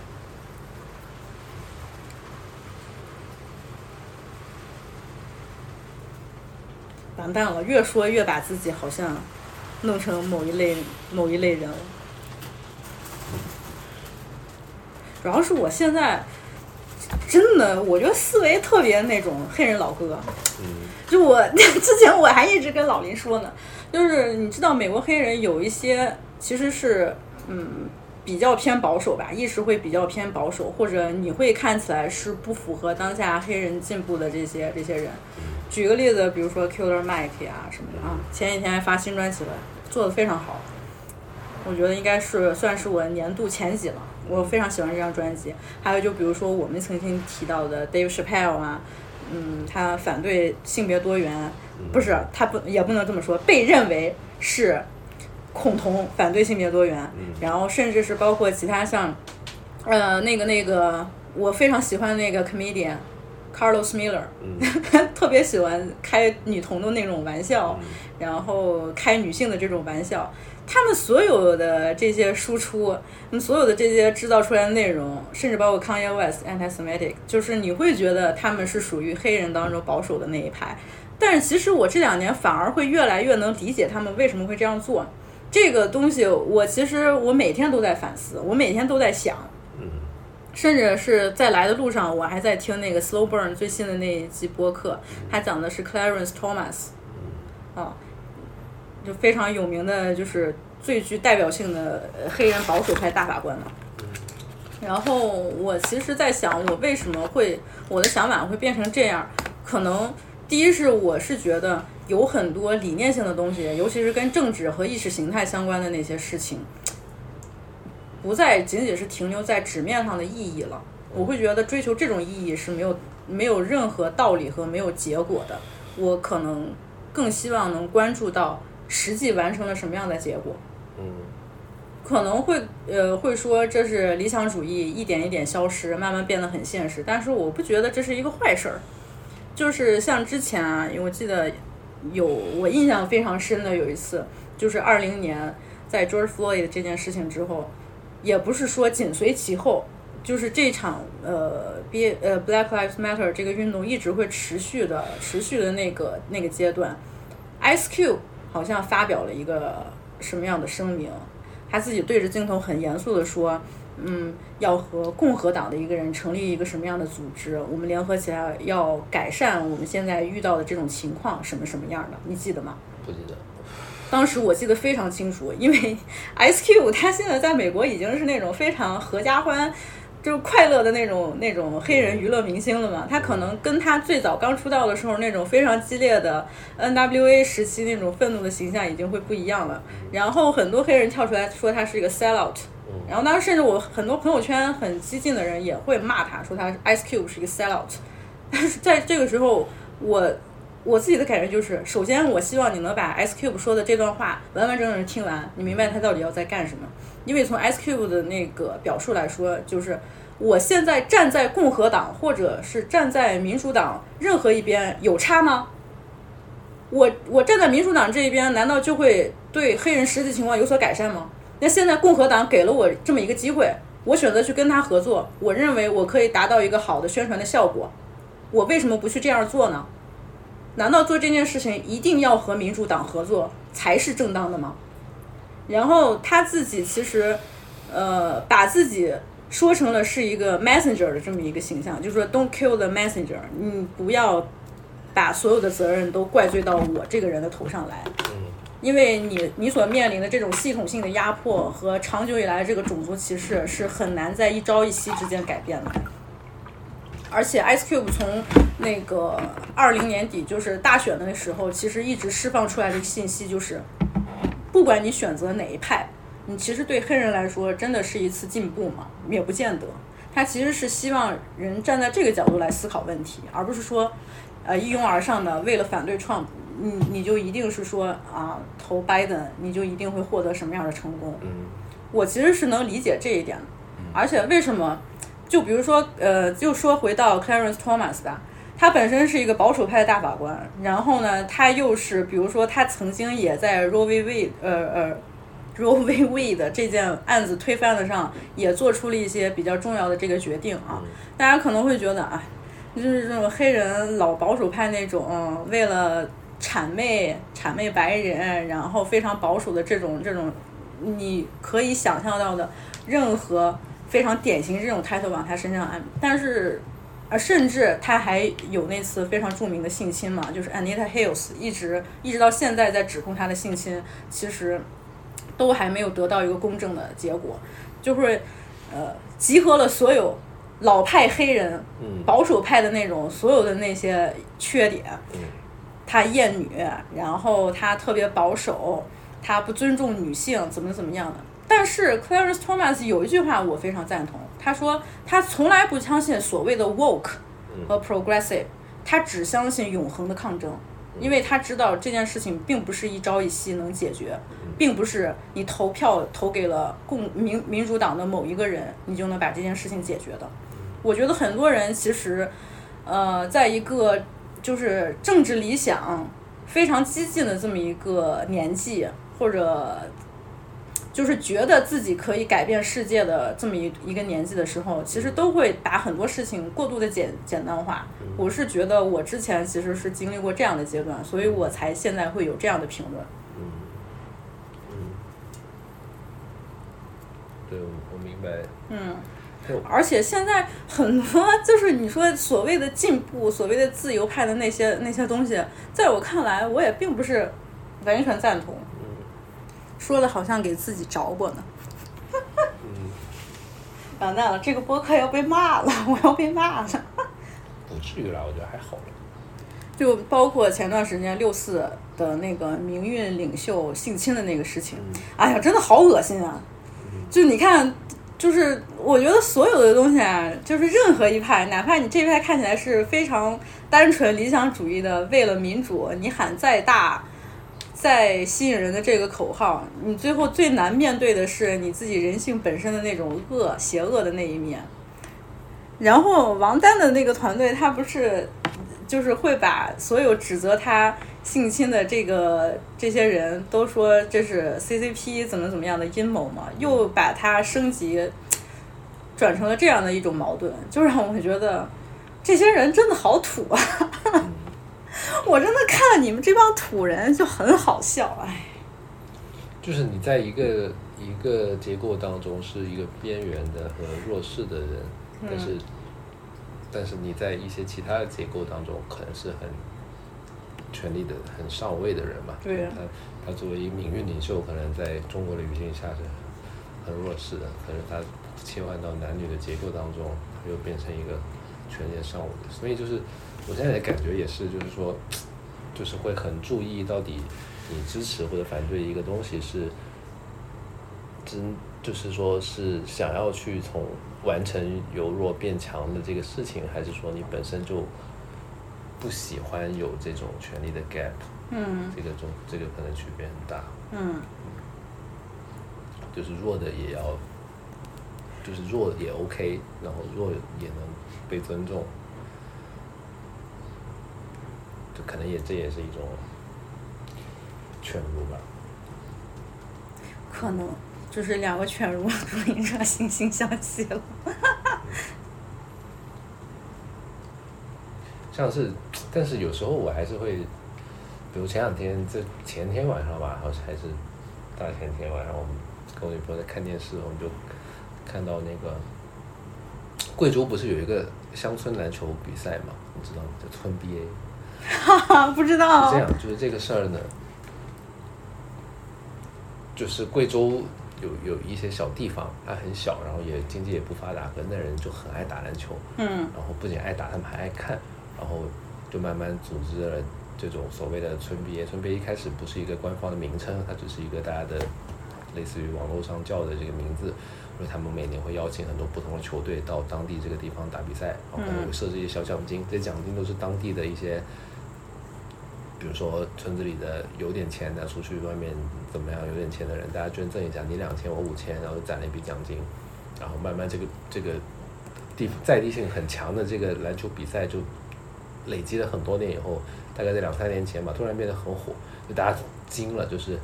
完蛋了，越说越把自己好像弄成某一类某一类人了。主要是我现在真的，我觉得思维特别那种黑人老哥。嗯就我 之前我还一直跟老林说呢，就是你知道美国黑人有一些其实是嗯比较偏保守吧，意识会比较偏保守，或者你会看起来是不符合当下黑人进步的这些这些人。举个例子，比如说 Killer Mike 啊什么的啊，前几天还发新专辑了，做的非常好。我觉得应该是算是我年度前几了，我非常喜欢这张专辑。还有就比如说我们曾经提到的 Dave Chappelle 啊，嗯，他反对性别多元，不是他不也不能这么说，被认为是恐同，反对性别多元，然后甚至是包括其他像，呃，那个那个我非常喜欢那个 comedian Carlos Miller，、特别喜欢开女同的那种玩笑，然后开女性的这种玩笑。他们所有的这些输出，嗯所有的这些制造出来的内容，甚至包括 Kanye West anti-Semitic，就是你会觉得他们是属于黑人当中保守的那一派。但是其实我这两年反而会越来越能理解他们为什么会这样做。这个东西，我其实我每天都在反思，我每天都在想，甚至是在来的路上，我还在听那个 Slow Burn 最新的那一集播客，他讲的是 Clarence Thomas，啊，就非常有名的，就是最具代表性的呃黑人保守派大法官嘛。然后我其实，在想我为什么会我的想法会变成这样，可能第一是我是觉得有很多理念性的东西，尤其是跟政治和意识形态相关的那些事情，不再仅仅是停留在纸面上的意义了。我会觉得追求这种意义是没有没有任何道理和没有结果的。我可能更希望能关注到实际完成了什么样的结果。嗯可能会呃会说这是理想主义一点一点消失，慢慢变得很现实，但是我不觉得这是一个坏事儿。就是像之前啊，我记得有我印象非常深的有一次，就是二零年在 George Floyd 这件事情之后，也不是说紧随其后，就是这场呃 B 呃 Black Lives Matter 这个运动一直会持续的持续的那个那个阶段，Ice Cube 好像发表了一个什么样的声明。他自己对着镜头很严肃地说：“嗯，要和共和党的一个人成立一个什么样的组织？我们联合起来要改善我们现在遇到的这种情况，什么什么样的？你记得吗？”不记得。当时我记得非常清楚，因为 S Q 他现在在美国已经是那种非常合家欢。就是快乐的那种那种黑人娱乐明星了嘛，他可能跟他最早刚出道的时候那种非常激烈的 N.W.A 时期那种愤怒的形象已经会不一样了。然后很多黑人跳出来说他是一个 sellout，然后当时甚至我很多朋友圈很激进的人也会骂他说他 Ice Cube 是一个 sellout。但是 在这个时候，我我自己的感觉就是，首先我希望你能把 Ice Cube 说的这段话完完整整听完，你明白他到底要在干什么。因为从 Ice Cube 的那个表述来说，就是我现在站在共和党或者是站在民主党任何一边有差吗？我我站在民主党这一边，难道就会对黑人实际情况有所改善吗？那现在共和党给了我这么一个机会，我选择去跟他合作，我认为我可以达到一个好的宣传的效果，我为什么不去这样做呢？难道做这件事情一定要和民主党合作才是正当的吗？然后他自己其实，呃，把自己说成了是一个 messenger 的这么一个形象，就是说 don't kill the messenger，你不要把所有的责任都怪罪到我这个人的头上来，因为你你所面临的这种系统性的压迫和长久以来这个种族歧视是很难在一朝一夕之间改变的。而且 Ice Cube 从那个二零年底就是大选的那时候，其实一直释放出来的信息就是。不管你选择哪一派，你其实对黑人来说真的是一次进步吗？也不见得。他其实是希望人站在这个角度来思考问题，而不是说，呃，一拥而上的为了反对 Trump，你你就一定是说啊投 Biden，你就一定会获得什么样的成功？嗯，我其实是能理解这一点的。而且为什么？就比如说，呃，就说回到 Clarence Thomas 吧。他本身是一个保守派的大法官，然后呢，他又是，比如说，他曾经也在 Roe v. Wade，呃呃，Roe v. Wade 这件案子推翻的上，也做出了一些比较重要的这个决定啊。大家可能会觉得啊，就是这种黑人老保守派那种，为了谄媚谄媚白人，然后非常保守的这种这种，你可以想象到的任何非常典型这种 title 往他身上安，但是。而甚至他还有那次非常著名的性侵嘛，就是 Anita Hills 一直一直到现在在指控他的性侵，其实都还没有得到一个公正的结果，就是呃集合了所有老派黑人、保守派的那种所有的那些缺点，他厌女，然后他特别保守，他不尊重女性，怎么怎么样的。但是 Clarence Thomas 有一句话我非常赞同。他说，他从来不相信所谓的 woke 和 progressive，他只相信永恒的抗争，因为他知道这件事情并不是一朝一夕能解决，并不是你投票投给了共民民主党的某一个人，你就能把这件事情解决的。我觉得很多人其实，呃，在一个就是政治理想非常激进的这么一个年纪，或者。就是觉得自己可以改变世界的这么一一个年纪的时候，其实都会把很多事情过度的简简单化。我是觉得我之前其实是经历过这样的阶段，所以我才现在会有这样的评论。嗯嗯，对，我明白。嗯，而且现在很多就是你说所谓的进步、所谓的自由派的那些那些东西，在我看来，我也并不是完全赞同。说的好像给自己着过呢。完蛋了，这个播客要被骂了，我要被骂了。不至于啦，我觉得还好了。就包括前段时间六四的那个民运领袖性侵的那个事情，哎呀，真的好恶心啊！就你看，就是我觉得所有的东西啊，就是任何一派，哪怕你这一派看起来是非常单纯理想主义的，为了民主，你喊再大、再吸引人的这个口号，你最后最难面对的是你自己人性本身的那种恶、邪恶的那一面。然后王丹的那个团队，他不是就是会把所有指责他性侵的这个这些人都说这是 CCP 怎么怎么样的阴谋嘛？又把它升级，转成了这样的一种矛盾，就让我觉得这些人真的好土啊！我真的看了你们这帮土人就很好笑，哎。就是你在一个一个结构当中是一个边缘的和弱势的人。但是，但是你在一些其他的结构当中，可能是很权力的很上位的人嘛？对他他作为一名运领袖，可能在中国的语境下是很弱势的。可是他切换到男女的结构当中，又变成一个权力上位的。所以就是我现在的感觉也是，就是说，就是会很注意到底你支持或者反对一个东西是真，就是说是想要去从。完成由弱变强的这个事情，还是说你本身就不喜欢有这种权力的 gap？嗯，这个中这个可能区别很大。嗯，就是弱的也要，就是弱也 OK，然后弱也能被尊重，就可能也这也是一种犬儒吧。可能。就是两个犬儒主义者惺惺相惜了，像是，但是有时候我还是会，比如前两天，这前天晚上吧，好像还是大前天晚上，我们跟我女朋友在看电视，我们就看到那个贵州不是有一个乡村篮球比赛嘛？你知道吗？叫村 BA。哈哈，不知道。是这样，就是这个事儿呢，就是贵州。有有一些小地方，它很小，然后也经济也不发达，可那人就很爱打篮球。嗯。然后不仅爱打，他们还爱看，然后就慢慢组织了这种所谓的村别。村别一开始不是一个官方的名称，它只是一个大家的类似于网络上叫的这个名字。因为他们每年会邀请很多不同的球队到当地这个地方打比赛，然后可能会设置一些小奖金，这些奖金都是当地的一些。比如说村子里的有点钱的出去外面怎么样？有点钱的人，大家捐赠一下，你两千我五千，然后攒了一笔奖金，然后慢慢这个这个地在地性很强的这个篮球比赛就累积了很多年以后，大概在两三年前吧，突然变得很火，就大家惊了，就是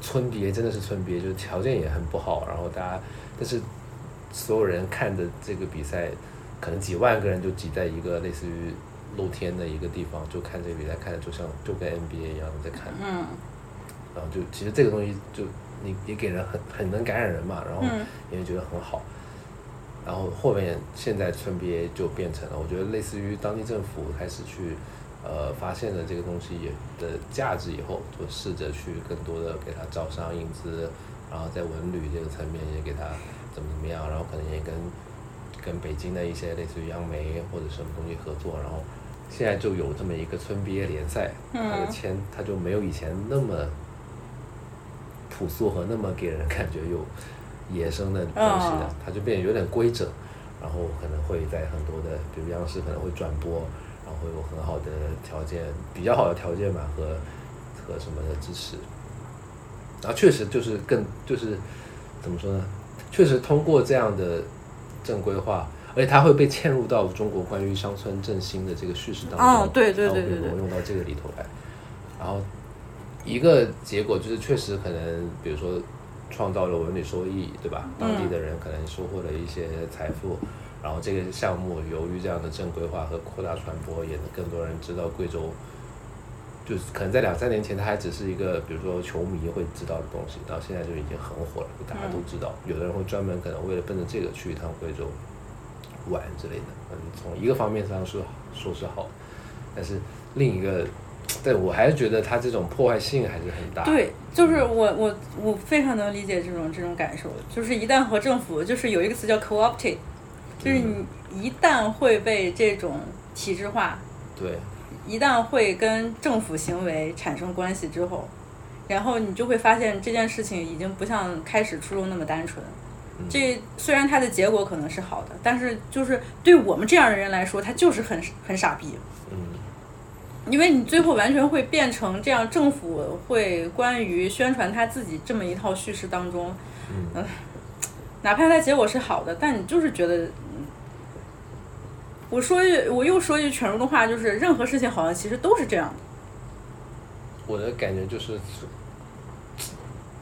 村别真的是村别，就是条件也很不好，然后大家但是所有人看的这个比赛，可能几万个人就挤在一个类似于。露天的一个地方，就看这个比赛，看的就像就跟 NBA 一样在看。嗯。然后就其实这个东西就你也给人很很能感染人嘛，然后也觉得很好。然后后面现在村 BA 就变成了，我觉得类似于当地政府开始去呃发现了这个东西的价值以后，就试着去更多的给它招商引资，然后在文旅这个层面也给它怎么怎么样，然后可能也跟跟北京的一些类似于央媒或者什么东西合作，然后。现在就有这么一个村毕业联赛，它的签它就没有以前那么朴素和那么给人感觉有野生的东西了，它就变得有点规整，然后可能会在很多的，比如央视可能会转播，然后会有很好的条件，比较好的条件吧和和什么的支持，然后确实就是更就是怎么说呢？确实通过这样的正规化。而且它会被嵌入到中国关于乡村振兴的这个叙事当中，然后被挪用到这个里头来。然后一个结果就是，确实可能，比如说创造了文旅收益，对吧？当地的人可能收获了一些财富。然后这个项目由于这样的正规化和扩大传播，也能更多人知道贵州就是可能在两三年前，它还只是一个比如说球迷会知道的东西，到现在就已经很火了，大家都知道。有的人会专门可能为了奔着这个去一趟贵州玩之类的。嗯，从一个方面上说说是好，但是另一个，对我还是觉得它这种破坏性还是很大。对，就是我我我非常能理解这种这种感受，就是一旦和政府就是有一个词叫 co-opted，就是你一旦会被这种体制化。对。一旦会跟政府行为产生关系之后，然后你就会发现这件事情已经不像开始初衷那么单纯。这虽然它的结果可能是好的，但是就是对我们这样的人来说，它就是很很傻逼。嗯，因为你最后完全会变成这样，政府会关于宣传他自己这么一套叙事当中，嗯，哪怕它结果是好的，但你就是觉得。我说句，我又说句犬儒的话，就是任何事情好像其实都是这样的。我的感觉就是，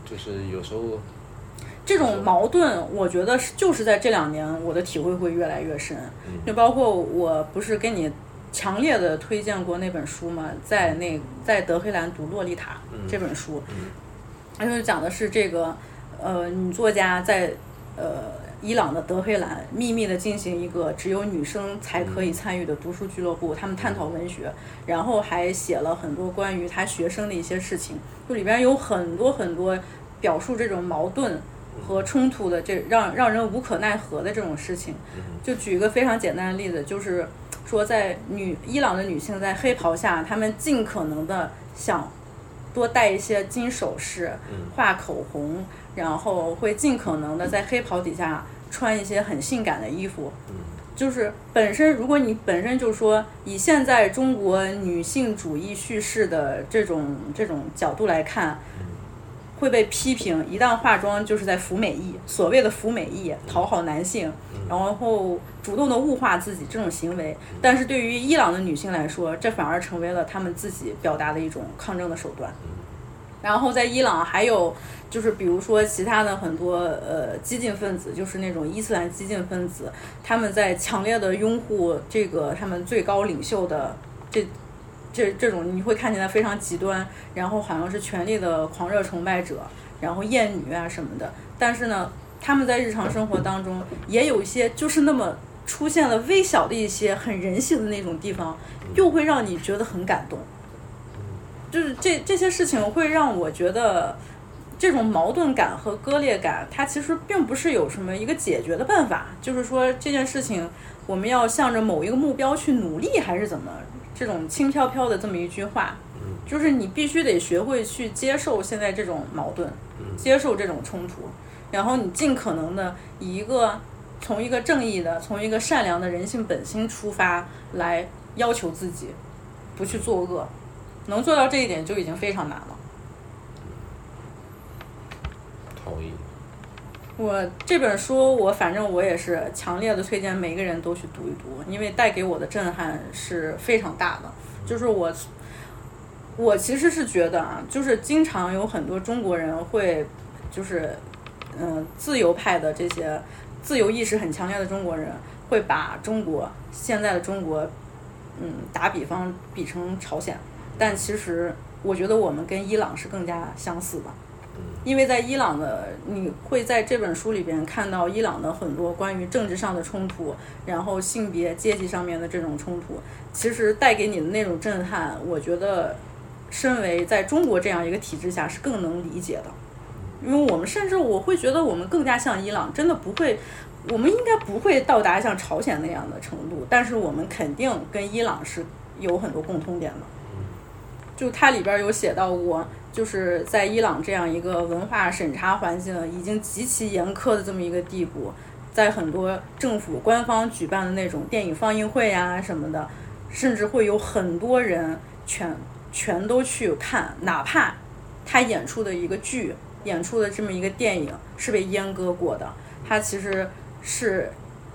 就是有时候这种矛盾，我觉得是就是在这两年，我的体会会越来越深。就包括我不是跟你强烈的推荐过那本书吗，在那在德黑兰读《洛丽塔》这本书，它就讲的是这个呃女作家在呃。伊朗的德黑兰秘密的进行一个只有女生才可以参与的读书俱乐部，他们探讨文学，然后还写了很多关于她学生的一些事情，就里边有很多很多表述这种矛盾和冲突的，这让让人无可奈何的这种事情。就举一个非常简单的例子，就是说在女伊朗的女性在黑袍下，她们尽可能的想多戴一些金首饰，画口红，然后会尽可能的在黑袍底下。穿一些很性感的衣服，就是本身，如果你本身就说以现在中国女性主义叙事的这种这种角度来看，会被批评。一旦化妆就是在服美役，所谓的服美役，讨好男性，然后主动的物化自己这种行为。但是对于伊朗的女性来说，这反而成为了她们自己表达的一种抗争的手段。然后在伊朗还有。就是比如说其他的很多呃激进分子，就是那种伊斯兰激进分子，他们在强烈的拥护这个他们最高领袖的这这这种，你会看起来非常极端，然后好像是权力的狂热崇拜者，然后厌女啊什么的。但是呢，他们在日常生活当中也有一些就是那么出现了微小的一些很人性的那种地方，又会让你觉得很感动。就是这这些事情会让我觉得。这种矛盾感和割裂感，它其实并不是有什么一个解决的办法。就是说这件事情，我们要向着某一个目标去努力，还是怎么？这种轻飘飘的这么一句话，就是你必须得学会去接受现在这种矛盾，接受这种冲突，然后你尽可能的以一个从一个正义的、从一个善良的人性本心出发来要求自己，不去作恶。能做到这一点就已经非常难了。同意。我这本书，我反正我也是强烈的推荐每个人都去读一读，因为带给我的震撼是非常大的。就是我，我其实是觉得啊，就是经常有很多中国人会，就是嗯，自由派的这些自由意识很强烈的中国人，会把中国现在的中国，嗯，打比方比成朝鲜，但其实我觉得我们跟伊朗是更加相似的。因为在伊朗的，你会在这本书里边看到伊朗的很多关于政治上的冲突，然后性别、阶级上面的这种冲突，其实带给你的那种震撼，我觉得，身为在中国这样一个体制下是更能理解的，因为我们甚至我会觉得我们更加像伊朗，真的不会，我们应该不会到达像朝鲜那样的程度，但是我们肯定跟伊朗是有很多共通点的，就它里边有写到过。就是在伊朗这样一个文化审查环境已经极其严苛的这么一个地步，在很多政府官方举办的那种电影放映会呀什么的，甚至会有很多人全全都去看，哪怕他演出的一个剧、演出的这么一个电影是被阉割过的，它其实是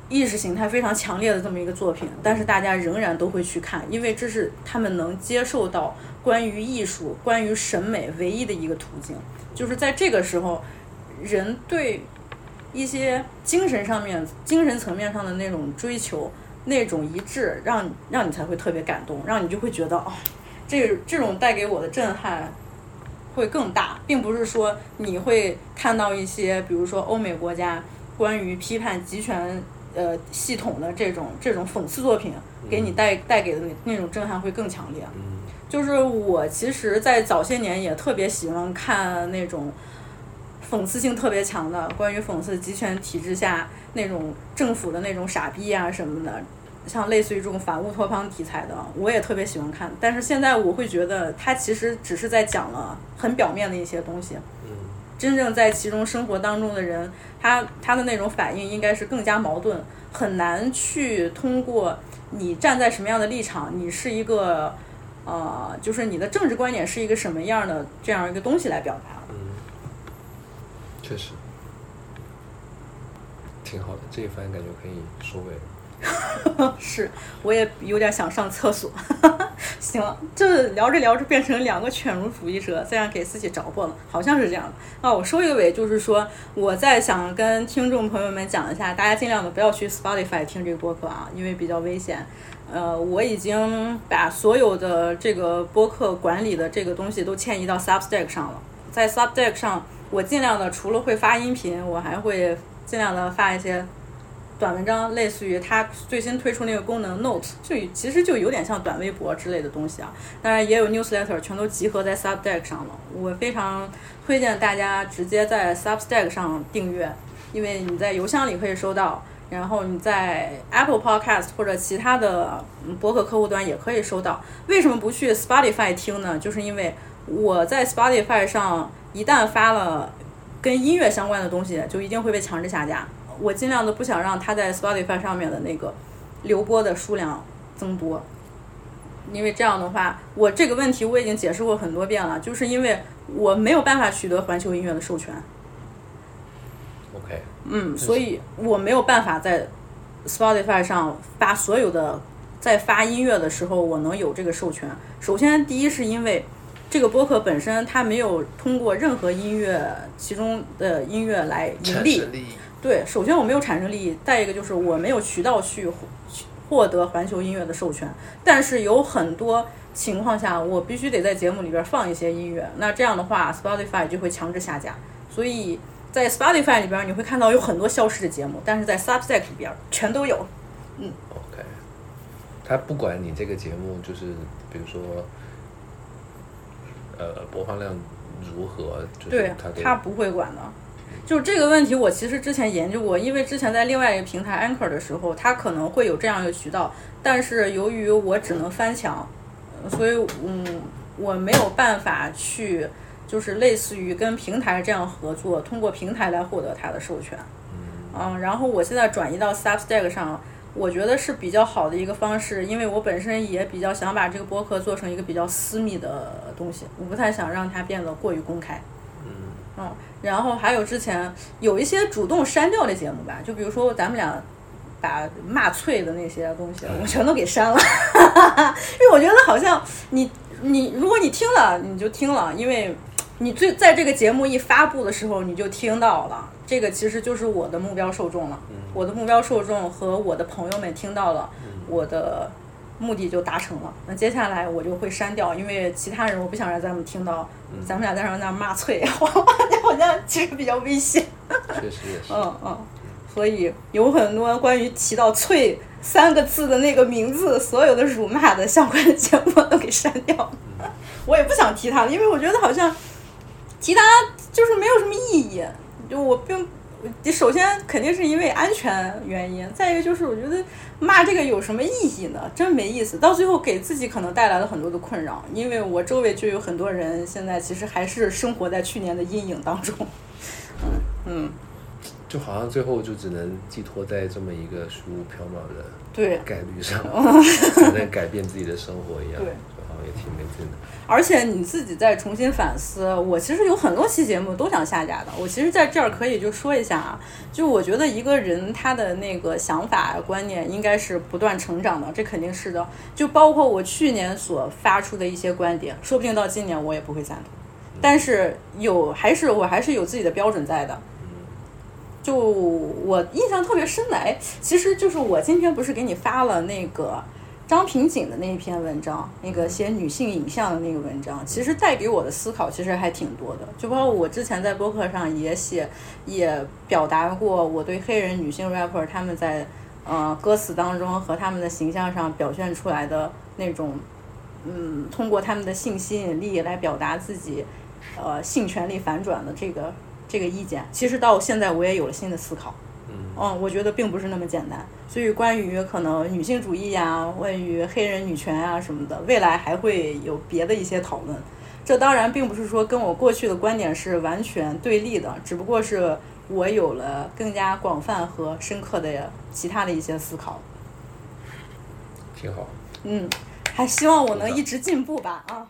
意识形态非常强烈的这么一个作品，但是大家仍然都会去看，因为这是他们能接受到。关于艺术，关于审美，唯一的一个途径，就是在这个时候，人对一些精神上面、精神层面上的那种追求，那种一致，让让你才会特别感动，让你就会觉得哦，这这种带给我的震撼会更大，并不是说你会看到一些，比如说欧美国家关于批判集权呃系统的这种这种讽刺作品，给你带带给的那那种震撼会更强烈。嗯就是我其实，在早些年也特别喜欢看那种讽刺性特别强的，关于讽刺集权体制下那种政府的那种傻逼啊什么的，像类似于这种反乌托邦题材的，我也特别喜欢看。但是现在我会觉得，它其实只是在讲了很表面的一些东西，嗯真正在其中生活当中的人，他他的那种反应应该是更加矛盾，很难去通过你站在什么样的立场，你是一个呃，就是你的政治观点是一个什么样的这样一个东西来表达。嗯，确实挺好的，这一番感觉可以收尾了。是，我也有点想上厕所。行了，这聊着聊着变成两个犬儒主义者，这样给自己找破了，好像是这样的。啊，我收一个尾，就是说我在想跟听众朋友们讲一下，大家尽量的不要去 Spotify 听这个播客啊，因为比较危险。呃，我已经把所有的这个播客管理的这个东西都迁移到 Substack 上了，在 Substack 上，我尽量的除了会发音频，我还会尽量的发一些短文章，类似于它最新推出那个功能 Note，就其实就有点像短微博之类的东西啊。当然也有 newsletter，全都集合在 Substack 上了。我非常推荐大家直接在 Substack 上订阅，因为你在邮箱里可以收到，然后你在 Apple Podcast 或者其他的嗯博客客户端也可以收到。为什么不去 Spotify 听呢？就是因为我在 Spotify 上一旦发了跟音乐相关的东西，就一定会被强制下架。我尽量的不想让它在 Spotify 上面的那个流播的数量增多，因为这样的话，我这个问题我已经解释过很多遍了，就是因为我没有办法取得环球音乐的授权，嗯，所以我没有办法在 Spotify 上发所有的，在发音乐的时候我能有这个授权。首先，第一是因为这个播客本身它没有通过任何音乐其中的音乐来盈利，利益。对，首先我没有产生利益，再一个就是我没有渠道去获获得环球音乐的授权，但是有很多情况下我必须得在节目里边放一些音乐，那这样的话 Spotify 就会强制下架，所以在 Spotify 里边你会看到有很多消失的节目，但是在 Substack 里边全都有。嗯 OK，他不管你这个节目就是比如说，呃，播放量如何，就是对他他不会管的。就这个问题，我其实之前研究过，因为之前在另外一个平台 Anchor 的时候，它可能会有这样一个渠道，但是由于我只能翻墙，呃所以嗯，我没有办法去就是类似于跟平台这样合作，通过平台来获得它的授权。嗯，然后我现在转移到 Substack 上，我觉得是比较好的一个方式，因为我本身也比较想把这个播客做成一个比较私密的东西，我不太想让它变得过于公开。嗯，然后还有之前有一些主动删掉的节目吧，就比如说咱们俩把骂翠的那些东西，我全都给删了，因为我觉得好像你你如果你听了你就听了，因为你最在这个节目一发布的时候你就听到了，这个其实就是我的目标受众了，我的目标受众和我的朋友们听到了，我的。目的就达成了，那接下来我就会删掉，因为其他人我不想让咱们听到，咱们俩在那儿那儿骂翠，好像其实比较危险。确实也是。嗯嗯，所以有很多关于提到“翠”三个字的那个名字，所有的辱骂的相关的节目都给删掉了。我也不想提他了，因为我觉得好像提它就是没有什么意义。就我并首先肯定是因为安全原因，再一个就是我觉得骂这个有什么意义呢？真没意思，到最后给自己可能带来了很多的困扰。因为我周围就有很多人现在其实还是生活在去年的阴影当中。嗯嗯。就好像最后就只能寄托在这么一个虚无缥缈的对概率上，才能改变自己的生活一样，对就好像也挺没劲的。而且你自己再重新反思，我其实有很多期节目都想下架的。我其实在这儿可以就说一下啊，就我觉得一个人他的那个想法观念应该是不断成长的，这肯定是的。就包括我去年所发出的一些观点，说不定到今年我也不会赞同。但是有还是我还是有自己的标准在的。就我印象特别深的，哎，其实就是我今天不是给你发了那个张平锦的那一篇文章，那个写女性影像的那个文章，其实带给我的思考其实还挺多的。就包括我之前在博客上也写，也表达过我对黑人女性 rapper 他们在呃歌词当中和他们的形象上表现出来的那种，嗯，通过他们的性吸引力来表达自己，呃，性权利反转的这个这个意见。其实到现在我也有了新的思考。嗯，我觉得并不是那么简单。所以，关于可能女性主义呀，关于黑人女权啊什么的，未来还会有别的一些讨论。这当然并不是说跟我过去的观点是完全对立的，只不过是我有了更加广泛和深刻的其他的一些思考。挺好。嗯，还希望我能一直进步吧啊。